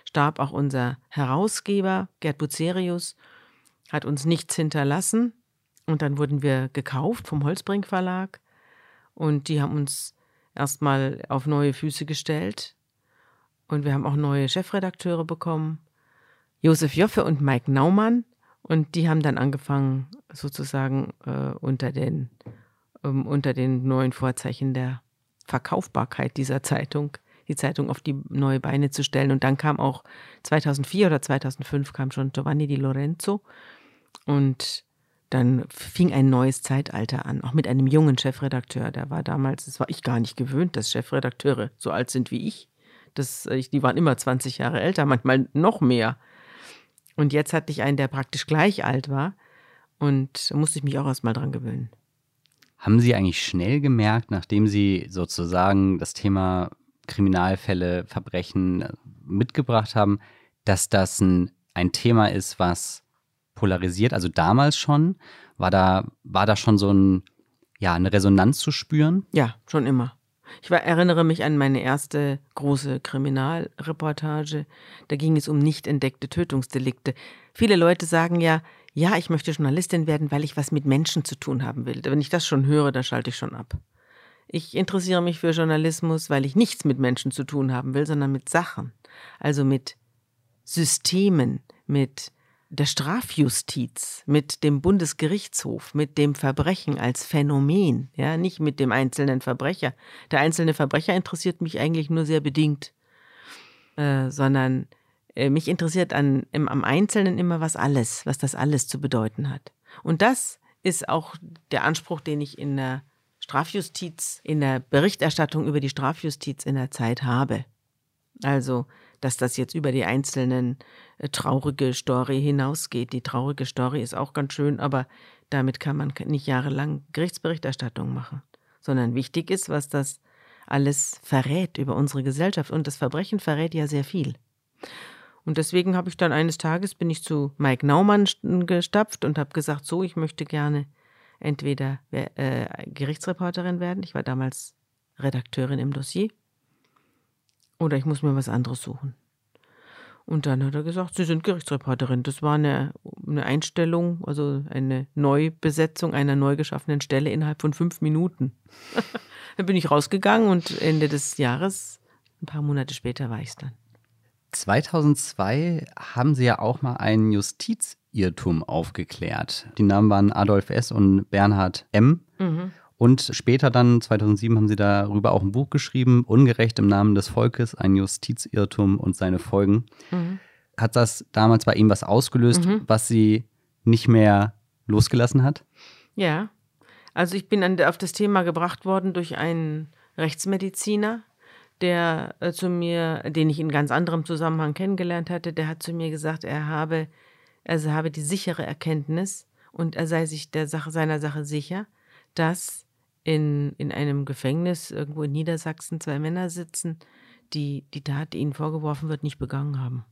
starb auch unser Herausgeber, Gerd Bucerius, hat uns nichts hinterlassen. Und dann wurden wir gekauft vom Holzbrink Verlag. Und die haben uns erstmal auf neue Füße gestellt. Und wir haben auch neue Chefredakteure bekommen. Josef Joffe und Mike Naumann. Und die haben dann angefangen, sozusagen äh, unter, den, ähm, unter den neuen Vorzeichen der Verkaufbarkeit dieser Zeitung, die Zeitung auf die neue Beine zu stellen. Und dann kam auch 2004 oder 2005 kam schon Giovanni Di Lorenzo. Und dann fing ein neues Zeitalter an, auch mit einem jungen Chefredakteur. Der war damals, das war ich gar nicht gewöhnt, dass Chefredakteure so alt sind wie ich. Das, äh, die waren immer 20 Jahre älter, manchmal noch mehr. Und jetzt hatte ich einen, der praktisch gleich alt war. Und da musste ich mich auch erstmal dran gewöhnen. Haben Sie eigentlich schnell gemerkt, nachdem Sie sozusagen das Thema Kriminalfälle, Verbrechen äh, mitgebracht haben, dass das ein, ein Thema ist, was polarisiert? Also damals schon? War da, war da schon so ein, ja, eine Resonanz zu spüren? Ja, schon immer. Ich war, erinnere mich an meine erste große Kriminalreportage. Da ging es um nicht entdeckte Tötungsdelikte. Viele Leute sagen ja, ja, ich möchte Journalistin werden, weil ich was mit Menschen zu tun haben will. Wenn ich das schon höre, dann schalte ich schon ab. Ich interessiere mich für Journalismus, weil ich nichts mit Menschen zu tun haben will, sondern mit Sachen. Also mit Systemen, mit der Strafjustiz, mit dem Bundesgerichtshof, mit dem Verbrechen als Phänomen, ja, nicht mit dem einzelnen Verbrecher. Der einzelne Verbrecher interessiert mich eigentlich nur sehr bedingt, äh, sondern äh, mich interessiert an, im, am Einzelnen immer was alles, was das alles zu bedeuten hat. Und das ist auch der Anspruch, den ich in der Strafjustiz, in der Berichterstattung über die Strafjustiz in der Zeit habe. Also dass das jetzt über die einzelnen äh, traurige Story hinausgeht. Die traurige Story ist auch ganz schön, aber damit kann man nicht jahrelang Gerichtsberichterstattung machen, sondern wichtig ist, was das alles verrät über unsere Gesellschaft. Und das Verbrechen verrät ja sehr viel. Und deswegen habe ich dann eines Tages bin ich zu Mike Naumann gestapft und habe gesagt, so, ich möchte gerne entweder äh, Gerichtsreporterin werden. Ich war damals Redakteurin im Dossier oder ich muss mir was anderes suchen. Und dann hat er gesagt, Sie sind Gerichtsreporterin. Das war eine, eine Einstellung, also eine Neubesetzung einer neu geschaffenen Stelle innerhalb von fünf Minuten. dann bin ich rausgegangen und Ende des Jahres, ein paar Monate später, war ich es dann. 2002 haben Sie ja auch mal einen Justizirrtum aufgeklärt. Die Namen waren Adolf S. und Bernhard M. Mhm. Und später dann, 2007, haben sie darüber auch ein Buch geschrieben, Ungerecht im Namen des Volkes, ein Justizirrtum und seine Folgen. Mhm. Hat das damals bei ihm was ausgelöst, mhm. was sie nicht mehr losgelassen hat? Ja, also ich bin an, auf das Thema gebracht worden durch einen Rechtsmediziner, der äh, zu mir, den ich in ganz anderem Zusammenhang kennengelernt hatte, der hat zu mir gesagt, er habe, also habe die sichere Erkenntnis und er sei sich der Sache, seiner Sache sicher, dass in, in einem Gefängnis irgendwo in Niedersachsen zwei Männer sitzen, die die Tat, die ihnen vorgeworfen wird, nicht begangen haben.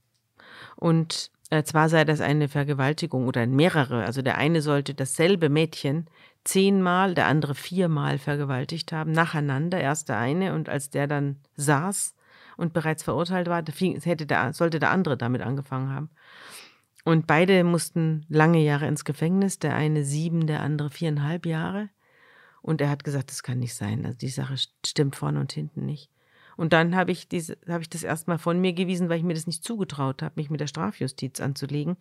Und äh, zwar sei das eine Vergewaltigung oder mehrere. Also der eine sollte dasselbe Mädchen zehnmal, der andere viermal vergewaltigt haben, nacheinander. Erst der eine und als der dann saß und bereits verurteilt war, hätte der, sollte der andere damit angefangen haben. Und beide mussten lange Jahre ins Gefängnis, der eine sieben, der andere viereinhalb Jahre. Und er hat gesagt, das kann nicht sein. Also die Sache stimmt vorne und hinten nicht. Und dann habe ich, habe ich das erstmal von mir gewiesen, weil ich mir das nicht zugetraut habe, mich mit der Strafjustiz anzulegen.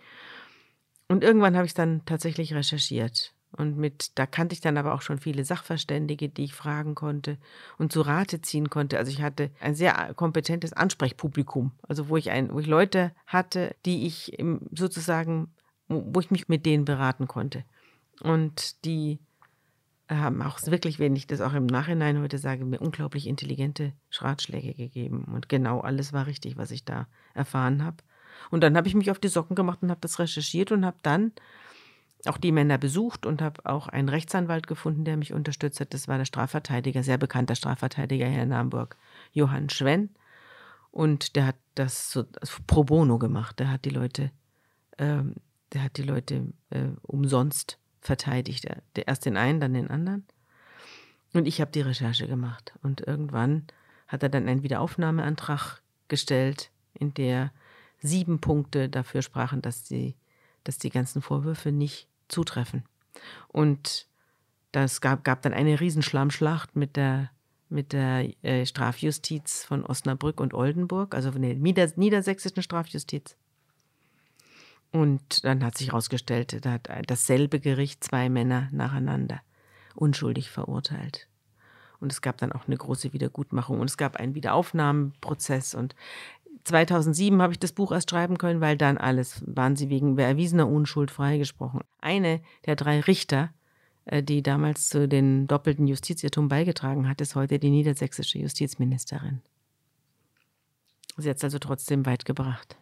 Und irgendwann habe ich dann tatsächlich recherchiert. Und mit, da kannte ich dann aber auch schon viele Sachverständige, die ich fragen konnte und zu Rate ziehen konnte. Also ich hatte ein sehr kompetentes Ansprechpublikum. Also wo ich ein, wo ich Leute hatte, die ich sozusagen, wo ich mich mit denen beraten konnte. Und die haben auch wirklich, wenn ich das auch im Nachhinein heute sage, mir unglaublich intelligente Ratschläge gegeben. Und genau alles war richtig, was ich da erfahren habe. Und dann habe ich mich auf die Socken gemacht und habe das recherchiert und habe dann auch die Männer besucht und habe auch einen Rechtsanwalt gefunden, der mich unterstützt hat. Das war der Strafverteidiger, sehr bekannter Strafverteidiger hier in Hamburg, Johann Schwenn. Und der hat das so pro bono gemacht. Der hat die Leute ähm, der hat die Leute äh, umsonst verteidigt. Der, erst den einen, dann den anderen. Und ich habe die Recherche gemacht. Und irgendwann hat er dann einen Wiederaufnahmeantrag gestellt, in der sieben Punkte dafür sprachen, dass die, dass die ganzen Vorwürfe nicht zutreffen. Und das gab, gab dann eine Riesenschlammschlacht mit der, mit der äh, Strafjustiz von Osnabrück und Oldenburg, also von der Nieder niedersächsischen Strafjustiz. Und dann hat sich herausgestellt, da hat dasselbe Gericht zwei Männer nacheinander unschuldig verurteilt. Und es gab dann auch eine große Wiedergutmachung und es gab einen Wiederaufnahmeprozess. Und 2007 habe ich das Buch erst schreiben können, weil dann alles waren sie wegen erwiesener Unschuld freigesprochen. Eine der drei Richter, äh, die damals zu den doppelten Justizirrtum beigetragen hat, ist heute die niedersächsische Justizministerin. Sie hat es also trotzdem weit gebracht.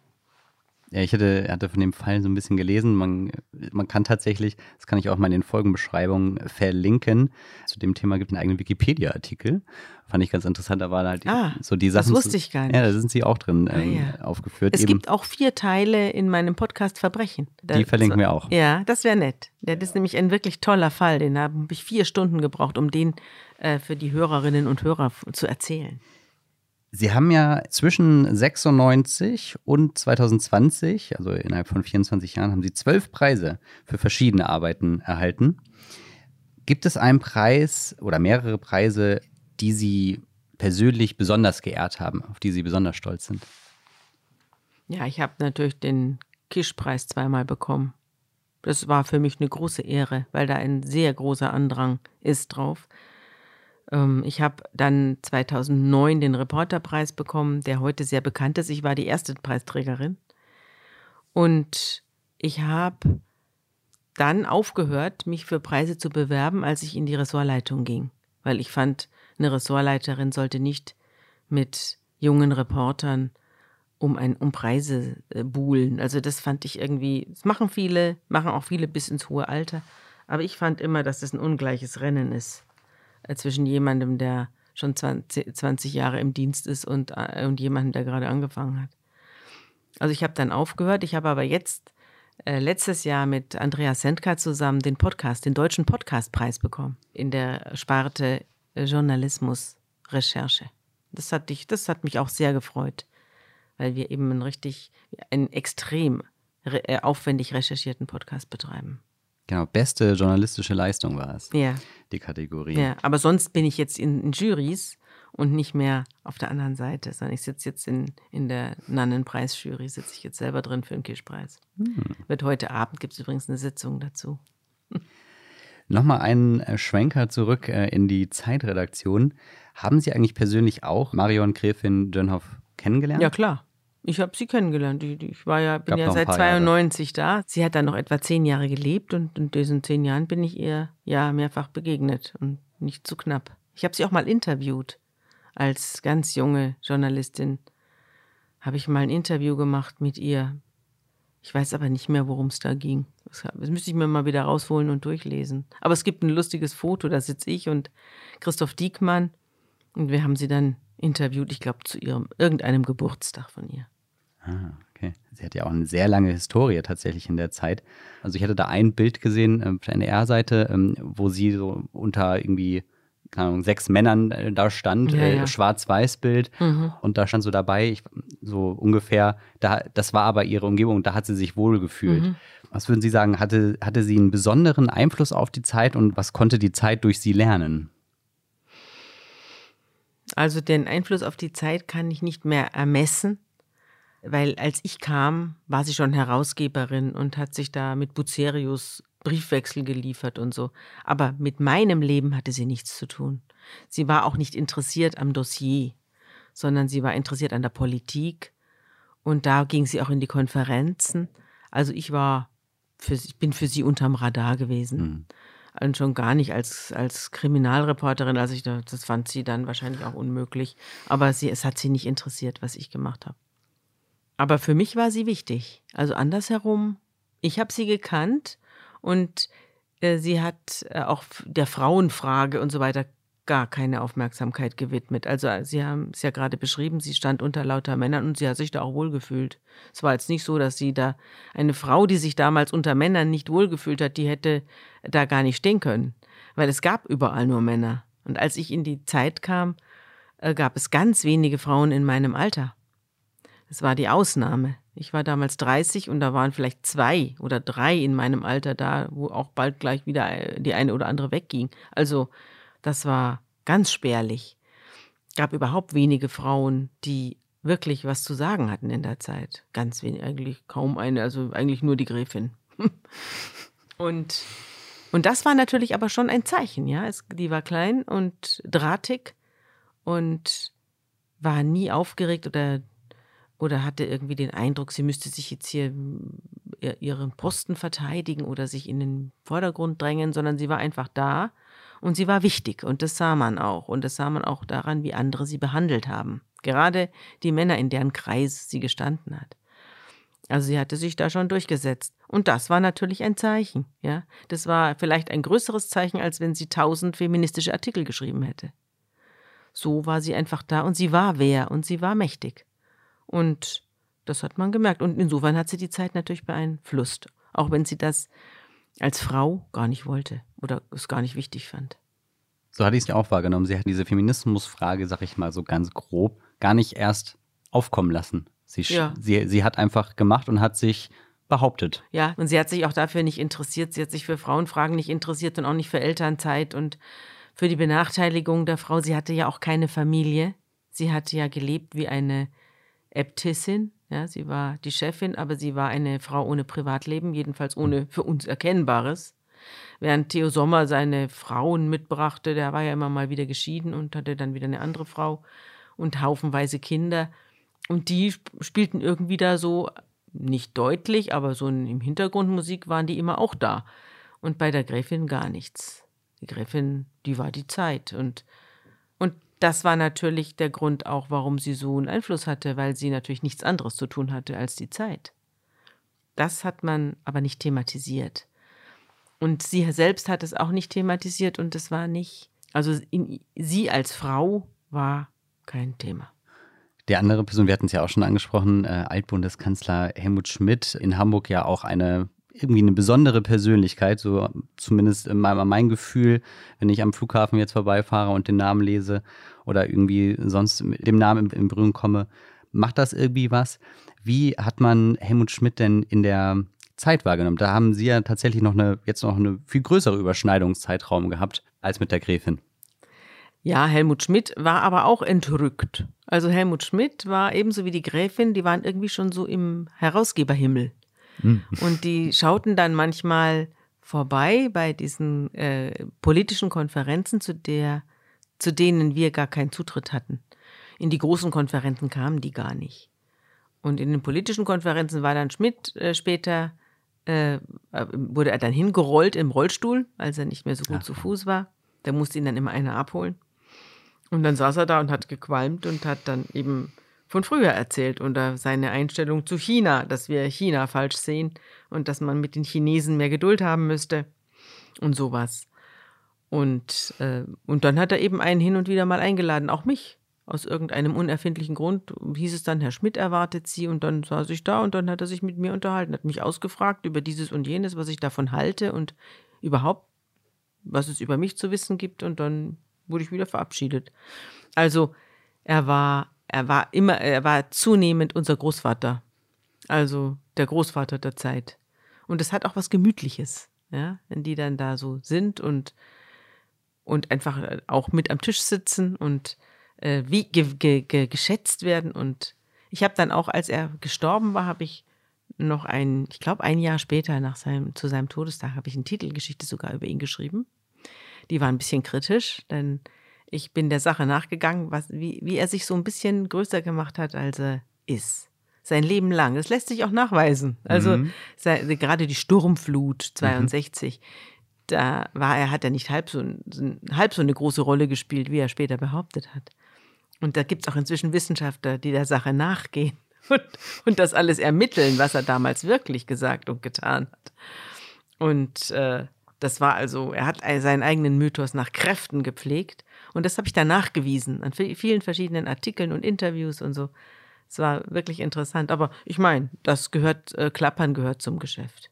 Ja, ich hatte, hatte von dem Fall so ein bisschen gelesen. Man, man kann tatsächlich, das kann ich auch mal in den Folgenbeschreibungen verlinken. Zu dem Thema gibt es einen eigenen Wikipedia-Artikel. Fand ich ganz interessant. Da war halt ah, so die Sachen. Das wusste ich gar nicht. Ja, da sind sie auch drin ah, ähm, ja. aufgeführt. Es Eben. gibt auch vier Teile in meinem Podcast Verbrechen. die verlinken wir auch. Ja, das wäre nett. Das ist nämlich ein wirklich toller Fall. Den habe ich vier Stunden gebraucht, um den äh, für die Hörerinnen und Hörer zu erzählen. Sie haben ja zwischen 96 und 2020, also innerhalb von 24 Jahren, haben Sie zwölf Preise für verschiedene Arbeiten erhalten. Gibt es einen Preis oder mehrere Preise, die Sie persönlich besonders geehrt haben, auf die Sie besonders stolz sind? Ja, ich habe natürlich den Kischpreis zweimal bekommen. Das war für mich eine große Ehre, weil da ein sehr großer Andrang ist drauf. Ähm, ich habe dann 2009 den Reporterpreis bekommen, der heute sehr bekannt ist. Ich war die erste Preisträgerin. Und ich habe dann aufgehört, mich für Preise zu bewerben, als ich in die Ressortleitung ging. Weil ich fand, eine Ressortleiterin sollte nicht mit jungen Reportern um, ein, um Preise äh, buhlen. Also das fand ich irgendwie, das machen viele, machen auch viele bis ins hohe Alter. Aber ich fand immer, dass das ein ungleiches Rennen ist. Äh, zwischen jemandem, der schon 20, 20 Jahre im Dienst ist und, äh, und jemandem, der gerade angefangen hat. Also ich habe dann aufgehört. Ich habe aber jetzt äh, letztes Jahr mit Andreas Sendka zusammen den Podcast, den deutschen Podcastpreis bekommen in der Sparte äh, Journalismus Recherche. Das hat, das hat mich auch sehr gefreut, weil wir eben einen richtig, einen extrem re aufwendig recherchierten Podcast betreiben. Genau, beste journalistische Leistung war es. Ja. Die Kategorie. Ja, aber sonst bin ich jetzt in, in Juries und nicht mehr auf der anderen Seite, sondern ich sitze jetzt in, in der Nannenpreisjury, sitze ich jetzt selber drin für den Kischpreis. Hm. Wird heute Abend, gibt es übrigens eine Sitzung dazu. Nochmal einen äh, Schwenker zurück äh, in die Zeitredaktion. Haben Sie eigentlich persönlich auch Marion Gräfin Dönhoff kennengelernt? Ja, klar. Ich habe sie kennengelernt. Ich war ja, bin Gab ja seit 92 Jahre. da. Sie hat dann noch etwa zehn Jahre gelebt und in diesen zehn Jahren bin ich ihr ja mehrfach begegnet und nicht zu knapp. Ich habe sie auch mal interviewt. Als ganz junge Journalistin habe ich mal ein Interview gemacht mit ihr. Ich weiß aber nicht mehr, worum es da ging. Das, das müsste ich mir mal wieder rausholen und durchlesen. Aber es gibt ein lustiges Foto, da sitze ich und Christoph Diekmann und wir haben sie dann interviewt, ich glaube, zu ihrem irgendeinem Geburtstag von ihr. Ah, okay. Sie hat ja auch eine sehr lange Historie tatsächlich in der Zeit. Also ich hatte da ein Bild gesehen äh, auf der NDR-Seite, ähm, wo sie so unter irgendwie keine Ahnung, sechs Männern äh, da stand, ja, äh, Schwarz-Weiß-Bild. Mhm. Und da stand so dabei, ich, so ungefähr, da, das war aber ihre Umgebung, da hat sie sich wohl gefühlt. Mhm. Was würden Sie sagen, hatte, hatte sie einen besonderen Einfluss auf die Zeit und was konnte die Zeit durch sie lernen? Also den Einfluss auf die Zeit kann ich nicht mehr ermessen weil als ich kam, war sie schon Herausgeberin und hat sich da mit Bucerius Briefwechsel geliefert und so. Aber mit meinem Leben hatte sie nichts zu tun. Sie war auch nicht interessiert am Dossier, sondern sie war interessiert an der Politik. Und da ging sie auch in die Konferenzen. Also ich war, für, ich bin für sie unterm Radar gewesen. Mhm. Und schon gar nicht als, als Kriminalreporterin. Also ich, das fand sie dann wahrscheinlich auch unmöglich. Aber sie, es hat sie nicht interessiert, was ich gemacht habe. Aber für mich war sie wichtig. Also andersherum, ich habe sie gekannt und äh, sie hat äh, auch der Frauenfrage und so weiter gar keine Aufmerksamkeit gewidmet. Also Sie haben es ja gerade beschrieben, sie stand unter lauter Männern und sie hat sich da auch wohlgefühlt. Es war jetzt nicht so, dass sie da eine Frau, die sich damals unter Männern nicht wohlgefühlt hat, die hätte da gar nicht stehen können, weil es gab überall nur Männer. Und als ich in die Zeit kam, äh, gab es ganz wenige Frauen in meinem Alter. Es war die Ausnahme. Ich war damals 30 und da waren vielleicht zwei oder drei in meinem Alter da, wo auch bald gleich wieder die eine oder andere wegging. Also das war ganz spärlich. Gab überhaupt wenige Frauen, die wirklich was zu sagen hatten in der Zeit. Ganz wenig, eigentlich kaum eine, also eigentlich nur die Gräfin. und, und das war natürlich aber schon ein Zeichen, ja. Es, die war klein und drahtig und war nie aufgeregt oder oder hatte irgendwie den Eindruck, sie müsste sich jetzt hier ihren Posten verteidigen oder sich in den Vordergrund drängen, sondern sie war einfach da und sie war wichtig und das sah man auch und das sah man auch daran, wie andere sie behandelt haben. Gerade die Männer, in deren Kreis sie gestanden hat. Also sie hatte sich da schon durchgesetzt. Und das war natürlich ein Zeichen, ja. Das war vielleicht ein größeres Zeichen, als wenn sie tausend feministische Artikel geschrieben hätte. So war sie einfach da und sie war wer und sie war mächtig. Und das hat man gemerkt. Und insofern hat sie die Zeit natürlich beeinflusst. Auch wenn sie das als Frau gar nicht wollte oder es gar nicht wichtig fand. So hatte ich es ja auch wahrgenommen. Sie hat diese Feminismusfrage, sag ich mal so ganz grob, gar nicht erst aufkommen lassen. Sie, ja. sie, sie hat einfach gemacht und hat sich behauptet. Ja, und sie hat sich auch dafür nicht interessiert. Sie hat sich für Frauenfragen nicht interessiert und auch nicht für Elternzeit und für die Benachteiligung der Frau. Sie hatte ja auch keine Familie. Sie hatte ja gelebt wie eine Äbtissin. Ja, sie war die Chefin, aber sie war eine Frau ohne Privatleben, jedenfalls ohne für uns Erkennbares. Während Theo Sommer seine Frauen mitbrachte, der war ja immer mal wieder geschieden und hatte dann wieder eine andere Frau und haufenweise Kinder. Und die spielten irgendwie da so, nicht deutlich, aber so im Hintergrundmusik waren die immer auch da. Und bei der Gräfin gar nichts. Die Gräfin, die war die Zeit. Und das war natürlich der Grund auch, warum sie so einen Einfluss hatte, weil sie natürlich nichts anderes zu tun hatte als die Zeit. Das hat man aber nicht thematisiert. Und sie selbst hat es auch nicht thematisiert und es war nicht, also in, sie als Frau war kein Thema. Die andere Person, wir hatten es ja auch schon angesprochen, äh, Altbundeskanzler Helmut Schmidt, in Hamburg ja auch eine irgendwie eine besondere Persönlichkeit, so zumindest mein, Gefühl, wenn ich am Flughafen jetzt vorbeifahre und den Namen lese oder irgendwie sonst mit dem Namen in Berührung komme, macht das irgendwie was? Wie hat man Helmut Schmidt denn in der Zeit wahrgenommen? Da haben Sie ja tatsächlich noch eine, jetzt noch eine viel größere Überschneidungszeitraum gehabt als mit der Gräfin. Ja, Helmut Schmidt war aber auch entrückt. Also Helmut Schmidt war ebenso wie die Gräfin, die waren irgendwie schon so im Herausgeberhimmel. Mhm. Und die schauten dann manchmal vorbei bei diesen äh, politischen Konferenzen, zu, der, zu denen wir gar keinen Zutritt hatten. In die großen Konferenzen kamen die gar nicht. Und in den politischen Konferenzen war dann Schmidt äh, später, äh, wurde er dann hingerollt im Rollstuhl, als er nicht mehr so gut Ach. zu Fuß war. Da musste ihn dann immer einer abholen. Und dann saß er da und hat gequalmt und hat dann eben von früher erzählt oder seine Einstellung zu China, dass wir China falsch sehen und dass man mit den Chinesen mehr Geduld haben müsste und sowas. Und, äh, und dann hat er eben einen hin und wieder mal eingeladen, auch mich. Aus irgendeinem unerfindlichen Grund hieß es dann, Herr Schmidt erwartet Sie und dann saß ich da und dann hat er sich mit mir unterhalten, hat mich ausgefragt über dieses und jenes, was ich davon halte und überhaupt, was es über mich zu wissen gibt und dann wurde ich wieder verabschiedet. Also er war er war immer, er war zunehmend unser Großvater. Also der Großvater der Zeit. Und es hat auch was Gemütliches, ja, wenn die dann da so sind und, und einfach auch mit am Tisch sitzen und äh, wie ge, ge, ge, geschätzt werden. Und ich habe dann auch, als er gestorben war, habe ich noch ein, ich glaube ein Jahr später nach seinem, zu seinem Todestag, habe ich eine Titelgeschichte sogar über ihn geschrieben. Die war ein bisschen kritisch, denn ich bin der Sache nachgegangen, was, wie, wie er sich so ein bisschen größer gemacht hat, als er ist. Sein Leben lang. Das lässt sich auch nachweisen. Also mhm. sei, gerade die Sturmflut 62, mhm. da war er, hat er nicht halb so, halb so eine große Rolle gespielt, wie er später behauptet hat. Und da gibt es auch inzwischen Wissenschaftler, die der Sache nachgehen und, und das alles ermitteln, was er damals wirklich gesagt und getan hat. Und äh, Das war also, er hat seinen eigenen Mythos nach Kräften gepflegt. Und das habe ich dann nachgewiesen an vielen verschiedenen Artikeln und Interviews und so. Es war wirklich interessant. Aber ich meine, das gehört, äh, Klappern gehört zum Geschäft.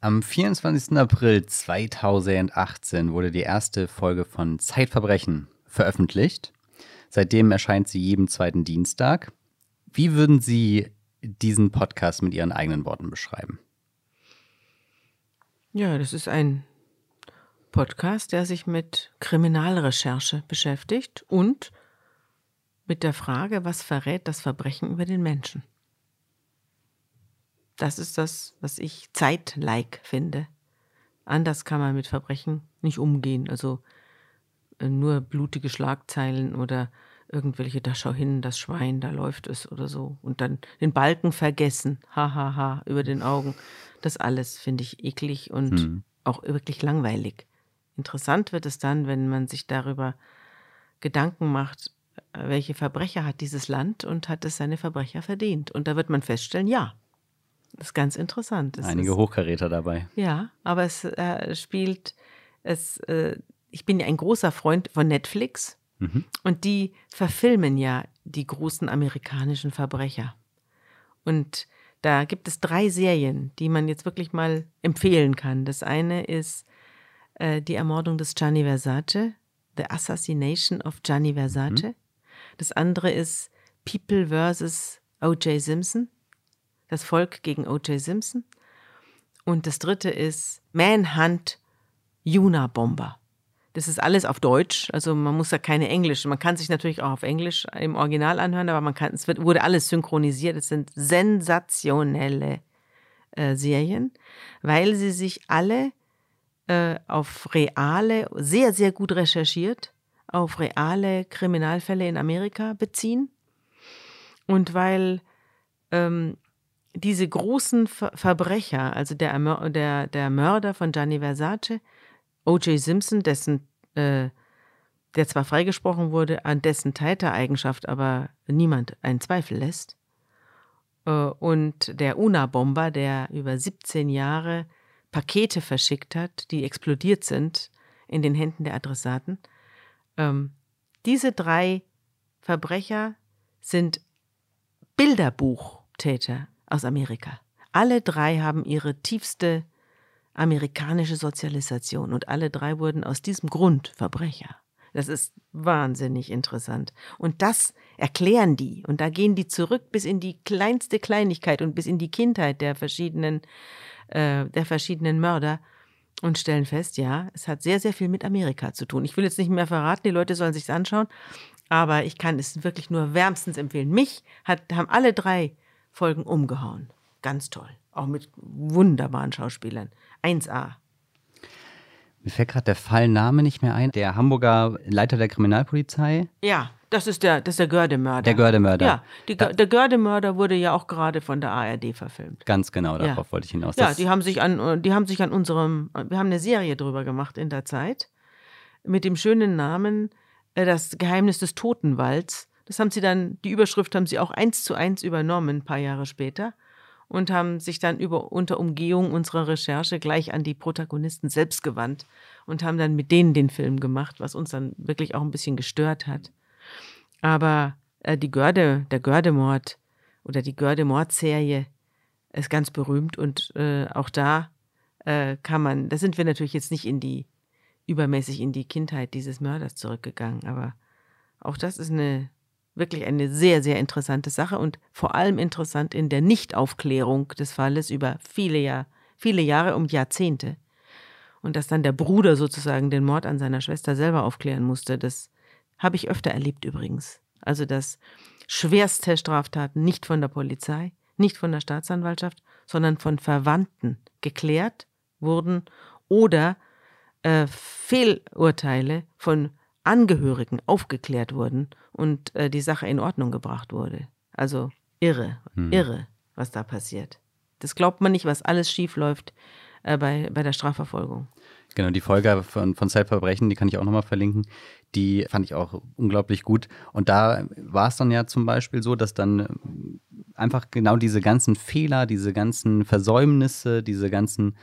Am 24. April 2018 wurde die erste Folge von Zeitverbrechen veröffentlicht. Seitdem erscheint sie jeden zweiten Dienstag. Wie würden Sie diesen Podcast mit Ihren eigenen Worten beschreiben? Ja, das ist ein Podcast, der sich mit Kriminalrecherche beschäftigt und mit der Frage, was verrät das Verbrechen über den Menschen. Das ist das, was ich zeitlike finde. Anders kann man mit Verbrechen nicht umgehen. Also äh, nur blutige Schlagzeilen oder irgendwelche, da schau hin, das Schwein, da läuft es oder so. Und dann den Balken vergessen, hahaha, ha, ha, über den Augen. Das alles finde ich eklig und hm. auch wirklich langweilig. Interessant wird es dann, wenn man sich darüber Gedanken macht, welche Verbrecher hat dieses Land und hat es seine Verbrecher verdient. Und da wird man feststellen, ja. Das ist ganz interessant. Es Einige ist, Hochkaräter dabei. Ja, aber es äh, spielt, es, äh, ich bin ja ein großer Freund von Netflix mhm. und die verfilmen ja die großen amerikanischen Verbrecher. Und da gibt es drei Serien, die man jetzt wirklich mal empfehlen kann. Das eine ist äh, die Ermordung des Gianni Versace, The Assassination of Gianni Versace. Mhm. Das andere ist People versus O.J. Simpson, das Volk gegen O.J. Simpson. Und das dritte ist Manhunt Juna Bomber. Das ist alles auf Deutsch, also man muss da keine Englisch. Man kann sich natürlich auch auf Englisch im Original anhören, aber man kann, es wird, wurde alles synchronisiert. Es sind sensationelle äh, Serien, weil sie sich alle äh, auf reale, sehr, sehr gut recherchiert, auf reale Kriminalfälle in Amerika beziehen. Und weil ähm, diese großen Ver Verbrecher, also der, der, der Mörder von Gianni Versace, O.J. Simpson, dessen, äh, der zwar freigesprochen wurde, an dessen Tätereigenschaft aber niemand einen Zweifel lässt, äh, und der Una-Bomber, der über 17 Jahre Pakete verschickt hat, die explodiert sind in den Händen der Adressaten. Ähm, diese drei Verbrecher sind Bilderbuchtäter aus Amerika. Alle drei haben ihre tiefste amerikanische Sozialisation und alle drei wurden aus diesem Grund Verbrecher. Das ist wahnsinnig interessant. Und das erklären die. Und da gehen die zurück bis in die kleinste Kleinigkeit und bis in die Kindheit der verschiedenen, äh, der verschiedenen Mörder und stellen fest, ja, es hat sehr, sehr viel mit Amerika zu tun. Ich will jetzt nicht mehr verraten, die Leute sollen sich anschauen, aber ich kann es wirklich nur wärmstens empfehlen. Mich hat, haben alle drei Folgen umgehauen. Ganz toll. Auch mit wunderbaren Schauspielern. 1A. Mir fällt gerade der Fallname nicht mehr ein. Der Hamburger Leiter der Kriminalpolizei. Ja, das ist der, das ist der Gördemörder. Der Gördemörder. Ja, die, da, der Gördemörder wurde ja auch gerade von der ARD verfilmt. Ganz genau, darauf ja. wollte ich hinaus. Ja, die haben sich an, die haben sich an unserem, wir haben eine Serie drüber gemacht in der Zeit mit dem schönen Namen äh, Das Geheimnis des Totenwalds. Das haben sie dann, die Überschrift haben sie auch eins zu eins übernommen, ein paar Jahre später und haben sich dann über, unter Umgehung unserer Recherche gleich an die Protagonisten selbst gewandt und haben dann mit denen den Film gemacht, was uns dann wirklich auch ein bisschen gestört hat. Aber äh, die Görde, der Gördemord oder die Görde-Mordserie ist ganz berühmt und äh, auch da äh, kann man, da sind wir natürlich jetzt nicht in die, übermäßig in die Kindheit dieses Mörders zurückgegangen, aber auch das ist eine wirklich eine sehr, sehr interessante Sache und vor allem interessant in der Nichtaufklärung des Falles über viele, Jahr, viele Jahre und Jahrzehnte. Und dass dann der Bruder sozusagen den Mord an seiner Schwester selber aufklären musste, das habe ich öfter erlebt übrigens. Also dass schwerste Straftaten nicht von der Polizei, nicht von der Staatsanwaltschaft, sondern von Verwandten geklärt wurden oder äh, Fehlurteile von Angehörigen aufgeklärt wurden und äh, die Sache in Ordnung gebracht wurde. Also irre, hm. irre, was da passiert. Das glaubt man nicht, was alles schief läuft äh, bei, bei der Strafverfolgung. Genau, die Folge von, von Zeitverbrechen, die kann ich auch nochmal verlinken. Die fand ich auch unglaublich gut. Und da war es dann ja zum Beispiel so, dass dann äh, einfach genau diese ganzen Fehler, diese ganzen Versäumnisse, diese ganzen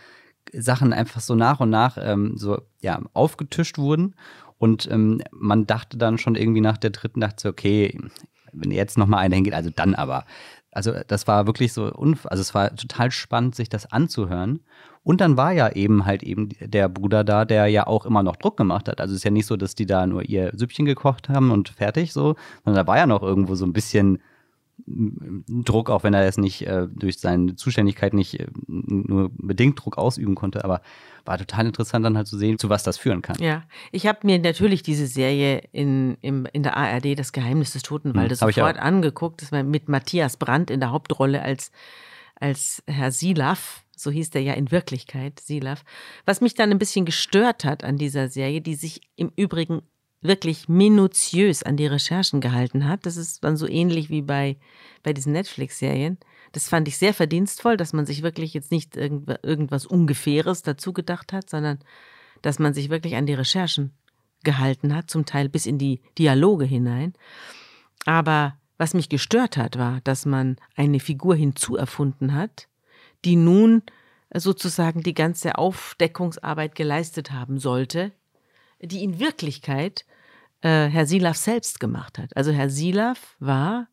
Sachen einfach so nach und nach ähm, so ja, aufgetischt wurden. Und ähm, man dachte dann schon irgendwie nach der dritten, dachte so, okay, wenn jetzt nochmal einer hingeht, also dann aber. Also das war wirklich so, also es war total spannend, sich das anzuhören. Und dann war ja eben halt eben der Bruder da, der ja auch immer noch Druck gemacht hat. Also es ist ja nicht so, dass die da nur ihr Süppchen gekocht haben und fertig so, sondern da war ja noch irgendwo so ein bisschen Druck, auch wenn er es nicht äh, durch seine Zuständigkeit nicht äh, nur bedingt Druck ausüben konnte, aber war total interessant dann halt zu sehen, zu was das führen kann. Ja, ich habe mir natürlich diese Serie in, im, in der ARD, Das Geheimnis des Totenwaldes, hm, sofort angeguckt, das war mit Matthias Brandt in der Hauptrolle als, als Herr Silaf, so hieß der ja in Wirklichkeit, Silaf. Was mich dann ein bisschen gestört hat an dieser Serie, die sich im Übrigen wirklich minutiös an die Recherchen gehalten hat. Das ist dann so ähnlich wie bei, bei diesen Netflix-Serien. Das fand ich sehr verdienstvoll, dass man sich wirklich jetzt nicht irgendwas Ungefähres dazu gedacht hat, sondern dass man sich wirklich an die Recherchen gehalten hat, zum Teil bis in die Dialoge hinein. Aber was mich gestört hat, war, dass man eine Figur hinzuerfunden hat, die nun sozusagen die ganze Aufdeckungsarbeit geleistet haben sollte, die in Wirklichkeit äh, Herr Silaf selbst gemacht hat. Also Herr Silaf war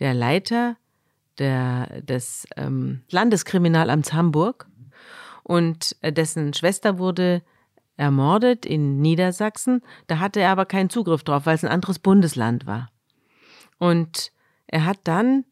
der Leiter der, des ähm, Landeskriminalamts Hamburg und äh, dessen Schwester wurde ermordet in Niedersachsen. Da hatte er aber keinen Zugriff drauf, weil es ein anderes Bundesland war. Und er hat dann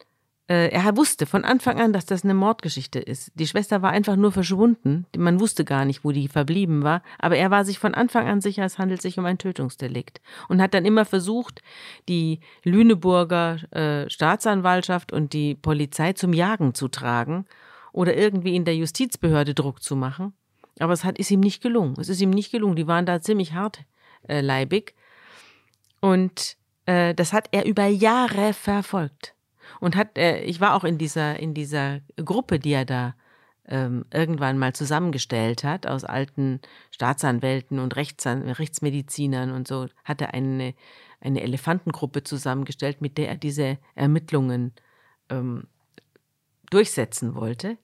er wusste von Anfang an, dass das eine Mordgeschichte ist. Die Schwester war einfach nur verschwunden. Man wusste gar nicht, wo die verblieben war. Aber er war sich von Anfang an sicher, es handelt sich um ein Tötungsdelikt. Und hat dann immer versucht, die Lüneburger äh, Staatsanwaltschaft und die Polizei zum Jagen zu tragen oder irgendwie in der Justizbehörde Druck zu machen. Aber es hat, ist ihm nicht gelungen. Es ist ihm nicht gelungen. Die waren da ziemlich hartleibig. Äh, und äh, das hat er über Jahre verfolgt und hat, äh, ich war auch in dieser, in dieser Gruppe, die er da ähm, irgendwann mal zusammengestellt hat, aus alten Staatsanwälten und Rechtsan Rechtsmedizinern und so, hat er eine, eine Elefantengruppe zusammengestellt, mit der er diese Ermittlungen ähm, durchsetzen wollte.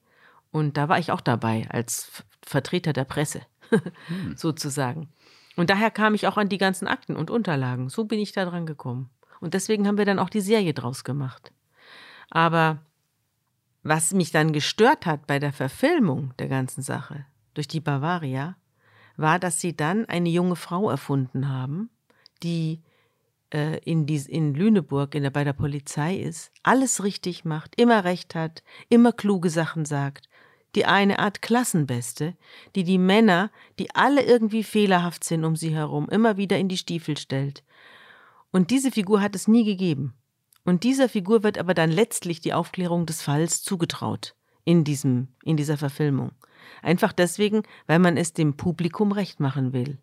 Und da war ich auch dabei als Vertreter der Presse, hm. sozusagen. Und daher kam ich auch an die ganzen Akten und Unterlagen. So bin ich da dran gekommen. Und deswegen haben wir dann auch die Serie draus gemacht. Aber was mich dann gestört hat bei der Verfilmung der ganzen Sache durch die Bavaria, war, dass sie dann eine junge Frau erfunden haben, die äh, in, dies, in Lüneburg in der, bei der Polizei ist, alles richtig macht, immer recht hat, immer kluge Sachen sagt, die eine Art Klassenbeste, die die Männer, die alle irgendwie fehlerhaft sind um sie herum, immer wieder in die Stiefel stellt. Und diese Figur hat es nie gegeben. Und dieser Figur wird aber dann letztlich die Aufklärung des Falls zugetraut in diesem, in dieser Verfilmung. Einfach deswegen, weil man es dem Publikum recht machen will.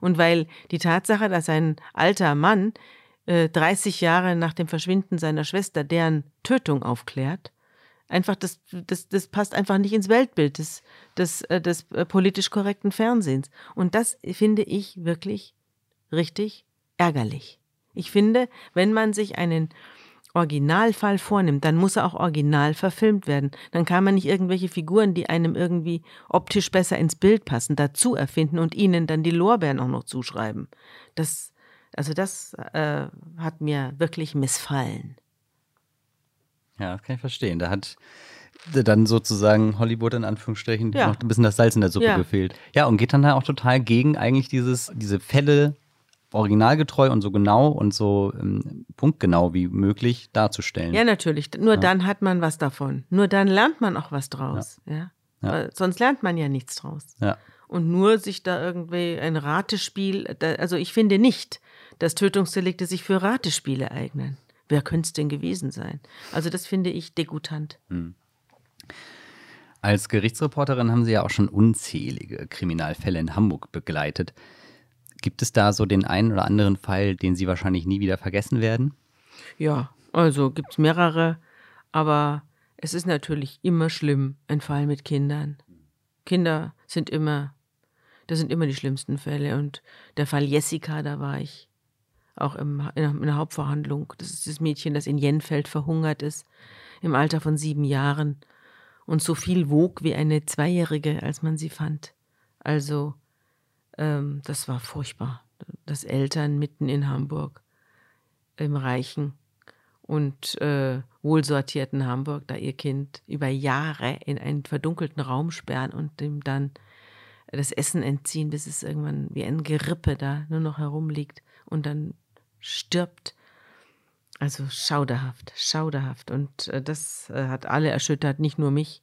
Und weil die Tatsache, dass ein alter Mann äh, 30 Jahre nach dem Verschwinden seiner Schwester deren Tötung aufklärt, einfach das, das, das passt einfach nicht ins Weltbild des, des, äh, des äh, politisch korrekten Fernsehens. Und das finde ich wirklich richtig ärgerlich. Ich finde, wenn man sich einen Originalfall vornimmt, dann muss er auch original verfilmt werden. Dann kann man nicht irgendwelche Figuren, die einem irgendwie optisch besser ins Bild passen, dazu erfinden und ihnen dann die Lorbeeren auch noch zuschreiben. Das, also das äh, hat mir wirklich missfallen. Ja, das kann ich verstehen. Da hat dann sozusagen Hollywood in Anführungsstrichen ja. noch ein bisschen das Salz in der Suppe ja. gefehlt. Ja, und geht dann da auch total gegen eigentlich dieses, diese Fälle originalgetreu und so genau und so ähm, punktgenau wie möglich darzustellen. Ja, natürlich. Nur ja. dann hat man was davon. Nur dann lernt man auch was draus. Ja. ja. Sonst lernt man ja nichts draus. Ja. Und nur sich da irgendwie ein Ratespiel, also ich finde nicht, dass Tötungsdelikte sich für Ratespiele eignen. Wer könnte es denn gewesen sein? Also das finde ich degutant. Hm. Als Gerichtsreporterin haben Sie ja auch schon unzählige Kriminalfälle in Hamburg begleitet. Gibt es da so den einen oder anderen Fall, den Sie wahrscheinlich nie wieder vergessen werden? Ja, also gibt es mehrere, aber es ist natürlich immer schlimm, ein Fall mit Kindern. Kinder sind immer, das sind immer die schlimmsten Fälle. Und der Fall Jessica, da war ich auch im, in der Hauptverhandlung. Das ist das Mädchen, das in Jenfeld verhungert ist, im Alter von sieben Jahren. und so viel wog wie eine Zweijährige, als man sie fand. Also, ähm, das war furchtbar. Das Eltern mitten in Hamburg, im reichen und äh, wohlsortierten Hamburg, da ihr Kind über Jahre in einen verdunkelten Raum sperren und ihm dann das Essen entziehen, bis es irgendwann wie ein Gerippe da nur noch herumliegt und dann stirbt. Also schauderhaft, schauderhaft. Und äh, das äh, hat alle erschüttert, nicht nur mich.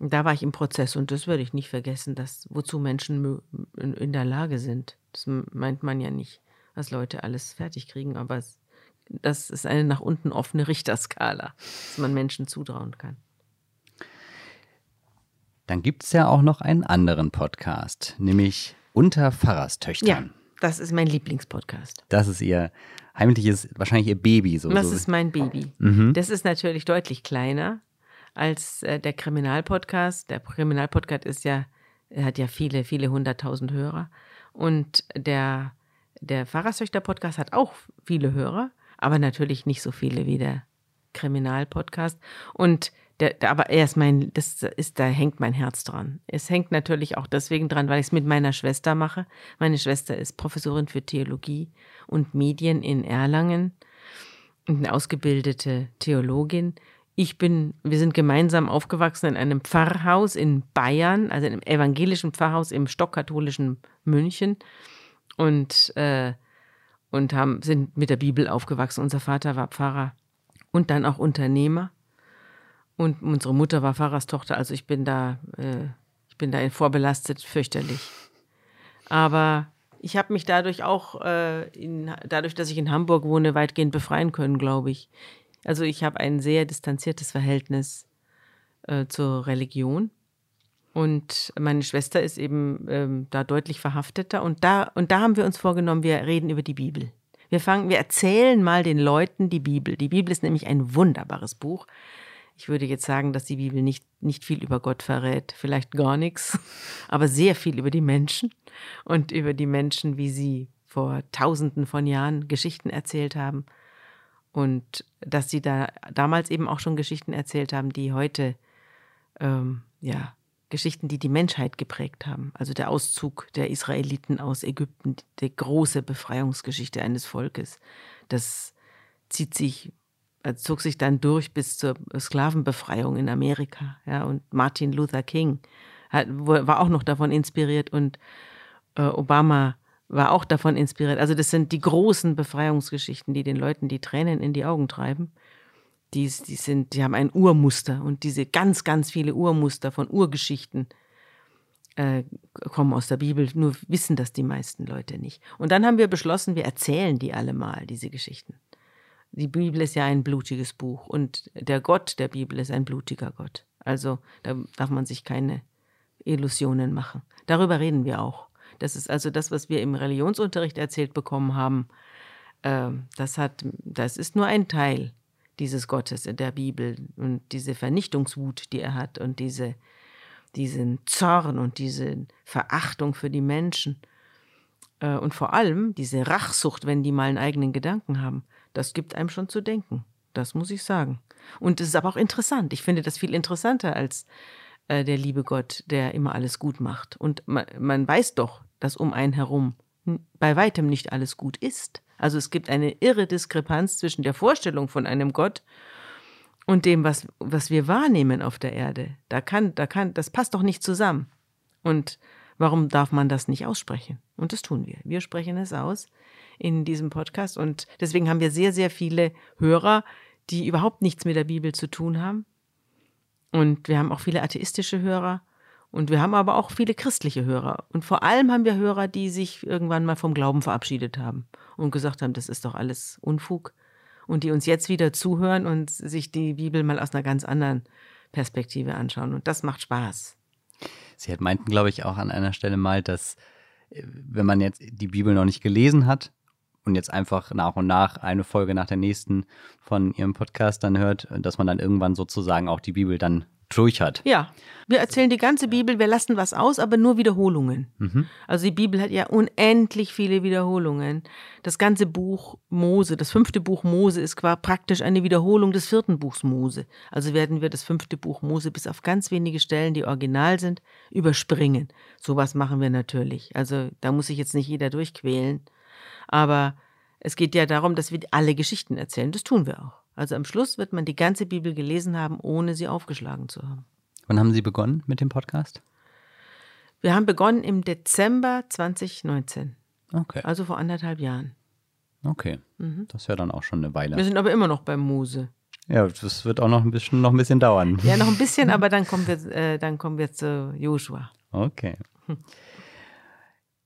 Da war ich im Prozess und das würde ich nicht vergessen, dass wozu Menschen in der Lage sind. Das meint man ja nicht, was Leute alles fertig kriegen, aber es, das ist eine nach unten offene Richterskala, dass man Menschen zutrauen kann. Dann gibt es ja auch noch einen anderen Podcast, nämlich Unter Pfarrerstöchtern. Ja, das ist mein Lieblingspodcast. Das ist ihr heimliches, wahrscheinlich ihr Baby. So, das so. ist mein Baby. Mhm. Das ist natürlich deutlich kleiner als äh, der Kriminalpodcast. Der Kriminalpodcast ist ja, hat ja viele, viele hunderttausend Hörer. Und der, der Pfarrerstöchter-Podcast hat auch viele Hörer, aber natürlich nicht so viele wie der Kriminalpodcast. Und der, der, aber er ist mein, das ist, da hängt mein Herz dran. Es hängt natürlich auch deswegen dran, weil ich es mit meiner Schwester mache. Meine Schwester ist Professorin für Theologie und Medien in Erlangen, eine ausgebildete Theologin. Ich bin, wir sind gemeinsam aufgewachsen in einem Pfarrhaus in Bayern, also in einem evangelischen Pfarrhaus im stockkatholischen München und, äh, und haben, sind mit der Bibel aufgewachsen. Unser Vater war Pfarrer und dann auch Unternehmer. Und unsere Mutter war Pfarrerstochter, also ich bin da, äh, ich bin da vorbelastet, fürchterlich. Aber ich habe mich dadurch auch, äh, in, dadurch, dass ich in Hamburg wohne, weitgehend befreien können, glaube ich. Also ich habe ein sehr distanziertes Verhältnis äh, zur Religion. Und meine Schwester ist eben ähm, da deutlich verhafteter. Und da, und da haben wir uns vorgenommen, wir reden über die Bibel. Wir fangen, wir erzählen mal den Leuten die Bibel. Die Bibel ist nämlich ein wunderbares Buch. Ich würde jetzt sagen, dass die Bibel nicht, nicht viel über Gott verrät, vielleicht gar nichts, aber sehr viel über die Menschen und über die Menschen, wie sie vor tausenden von Jahren Geschichten erzählt haben und dass sie da damals eben auch schon Geschichten erzählt haben, die heute, ähm, ja, Geschichten, die die Menschheit geprägt haben. Also der Auszug der Israeliten aus Ägypten, die große Befreiungsgeschichte eines Volkes, das zieht sich äh, zog sich dann durch bis zur Sklavenbefreiung in Amerika. Ja, und Martin Luther King hat, war auch noch davon inspiriert und äh, Obama war auch davon inspiriert. Also das sind die großen Befreiungsgeschichten, die den Leuten die Tränen in die Augen treiben. Die, die, sind, die haben ein Urmuster und diese ganz, ganz viele Urmuster von Urgeschichten äh, kommen aus der Bibel, nur wissen das die meisten Leute nicht. Und dann haben wir beschlossen, wir erzählen die alle mal, diese Geschichten. Die Bibel ist ja ein blutiges Buch und der Gott der Bibel ist ein blutiger Gott. Also da darf man sich keine Illusionen machen. Darüber reden wir auch. Das ist also das, was wir im Religionsunterricht erzählt bekommen haben. Äh, das hat, das ist nur ein Teil dieses Gottes in der Bibel und diese Vernichtungswut, die er hat und diese, diesen Zorn und diese Verachtung für die Menschen äh, und vor allem diese Rachsucht, wenn die mal einen eigenen Gedanken haben das gibt einem schon zu denken. Das muss ich sagen. Und es ist aber auch interessant. Ich finde das viel interessanter als äh, der liebe Gott, der immer alles gut macht. Und man, man weiß doch, dass um einen herum bei weitem nicht alles gut ist. Also es gibt eine irre Diskrepanz zwischen der Vorstellung von einem Gott und dem, was, was wir wahrnehmen auf der Erde. Da kann, da kann, das passt doch nicht zusammen. Und warum darf man das nicht aussprechen? Und das tun wir. Wir sprechen es aus in diesem Podcast. Und deswegen haben wir sehr, sehr viele Hörer, die überhaupt nichts mit der Bibel zu tun haben. Und wir haben auch viele atheistische Hörer. Und wir haben aber auch viele christliche Hörer. Und vor allem haben wir Hörer, die sich irgendwann mal vom Glauben verabschiedet haben und gesagt haben, das ist doch alles Unfug. Und die uns jetzt wieder zuhören und sich die Bibel mal aus einer ganz anderen Perspektive anschauen. Und das macht Spaß. Sie meinten, glaube ich, auch an einer Stelle mal, dass äh, wenn man jetzt die Bibel noch nicht gelesen hat, und jetzt einfach nach und nach eine Folge nach der nächsten von ihrem Podcast dann hört, dass man dann irgendwann sozusagen auch die Bibel dann durch hat. Ja, wir erzählen die ganze Bibel, wir lassen was aus, aber nur Wiederholungen. Mhm. Also die Bibel hat ja unendlich viele Wiederholungen. Das ganze Buch Mose, das fünfte Buch Mose ist quasi praktisch eine Wiederholung des vierten Buchs Mose. Also werden wir das fünfte Buch Mose bis auf ganz wenige Stellen, die original sind, überspringen. Sowas machen wir natürlich. Also da muss sich jetzt nicht jeder durchquälen. Aber es geht ja darum, dass wir alle Geschichten erzählen. Das tun wir auch. Also am Schluss wird man die ganze Bibel gelesen haben, ohne sie aufgeschlagen zu haben. Wann haben Sie begonnen mit dem Podcast? Wir haben begonnen im Dezember 2019, Okay. also vor anderthalb Jahren. Okay. Das ist ja dann auch schon eine Wir Weile. sind aber immer noch beim Mose. Ja, das wird auch noch ein bisschen, noch ein bisschen dauern. Ja, noch ein bisschen, aber dann kommen wir, äh, dann kommen wir zu Joshua. Okay.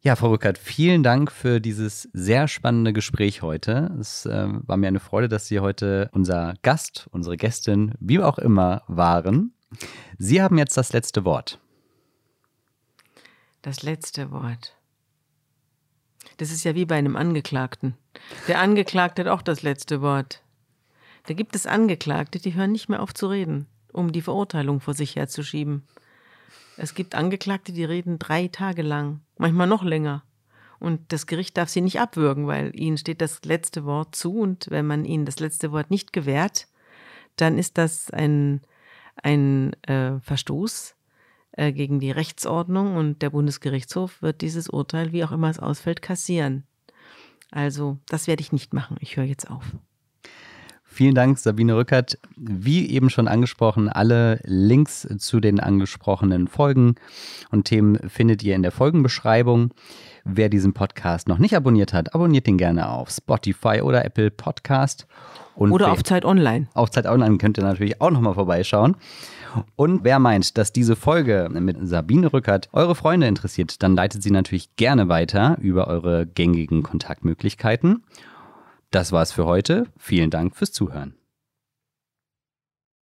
Ja, Frau Rückert, vielen Dank für dieses sehr spannende Gespräch heute. Es äh, war mir eine Freude, dass Sie heute unser Gast, unsere Gästin, wie auch immer, waren. Sie haben jetzt das letzte Wort. Das letzte Wort. Das ist ja wie bei einem Angeklagten. Der Angeklagte hat auch das letzte Wort. Da gibt es Angeklagte, die hören nicht mehr auf zu reden, um die Verurteilung vor sich herzuschieben. Es gibt Angeklagte, die reden drei Tage lang, manchmal noch länger. Und das Gericht darf sie nicht abwürgen, weil ihnen steht das letzte Wort zu. Und wenn man ihnen das letzte Wort nicht gewährt, dann ist das ein, ein äh, Verstoß äh, gegen die Rechtsordnung und der Bundesgerichtshof wird dieses Urteil, wie auch immer es ausfällt, kassieren. Also, das werde ich nicht machen. Ich höre jetzt auf. Vielen Dank, Sabine Rückert. Wie eben schon angesprochen, alle Links zu den angesprochenen Folgen und Themen findet ihr in der Folgenbeschreibung. Wer diesen Podcast noch nicht abonniert hat, abonniert ihn gerne auf Spotify oder Apple Podcast. Und Oder auf Zeit Online. auf Zeit Online könnt ihr natürlich auch nochmal vorbeischauen. Und wer meint, dass diese Folge mit Sabine Rückert eure Freunde interessiert, dann leitet sie natürlich gerne weiter über eure gängigen Kontaktmöglichkeiten. Das war's für heute. Vielen Dank fürs Zuhören.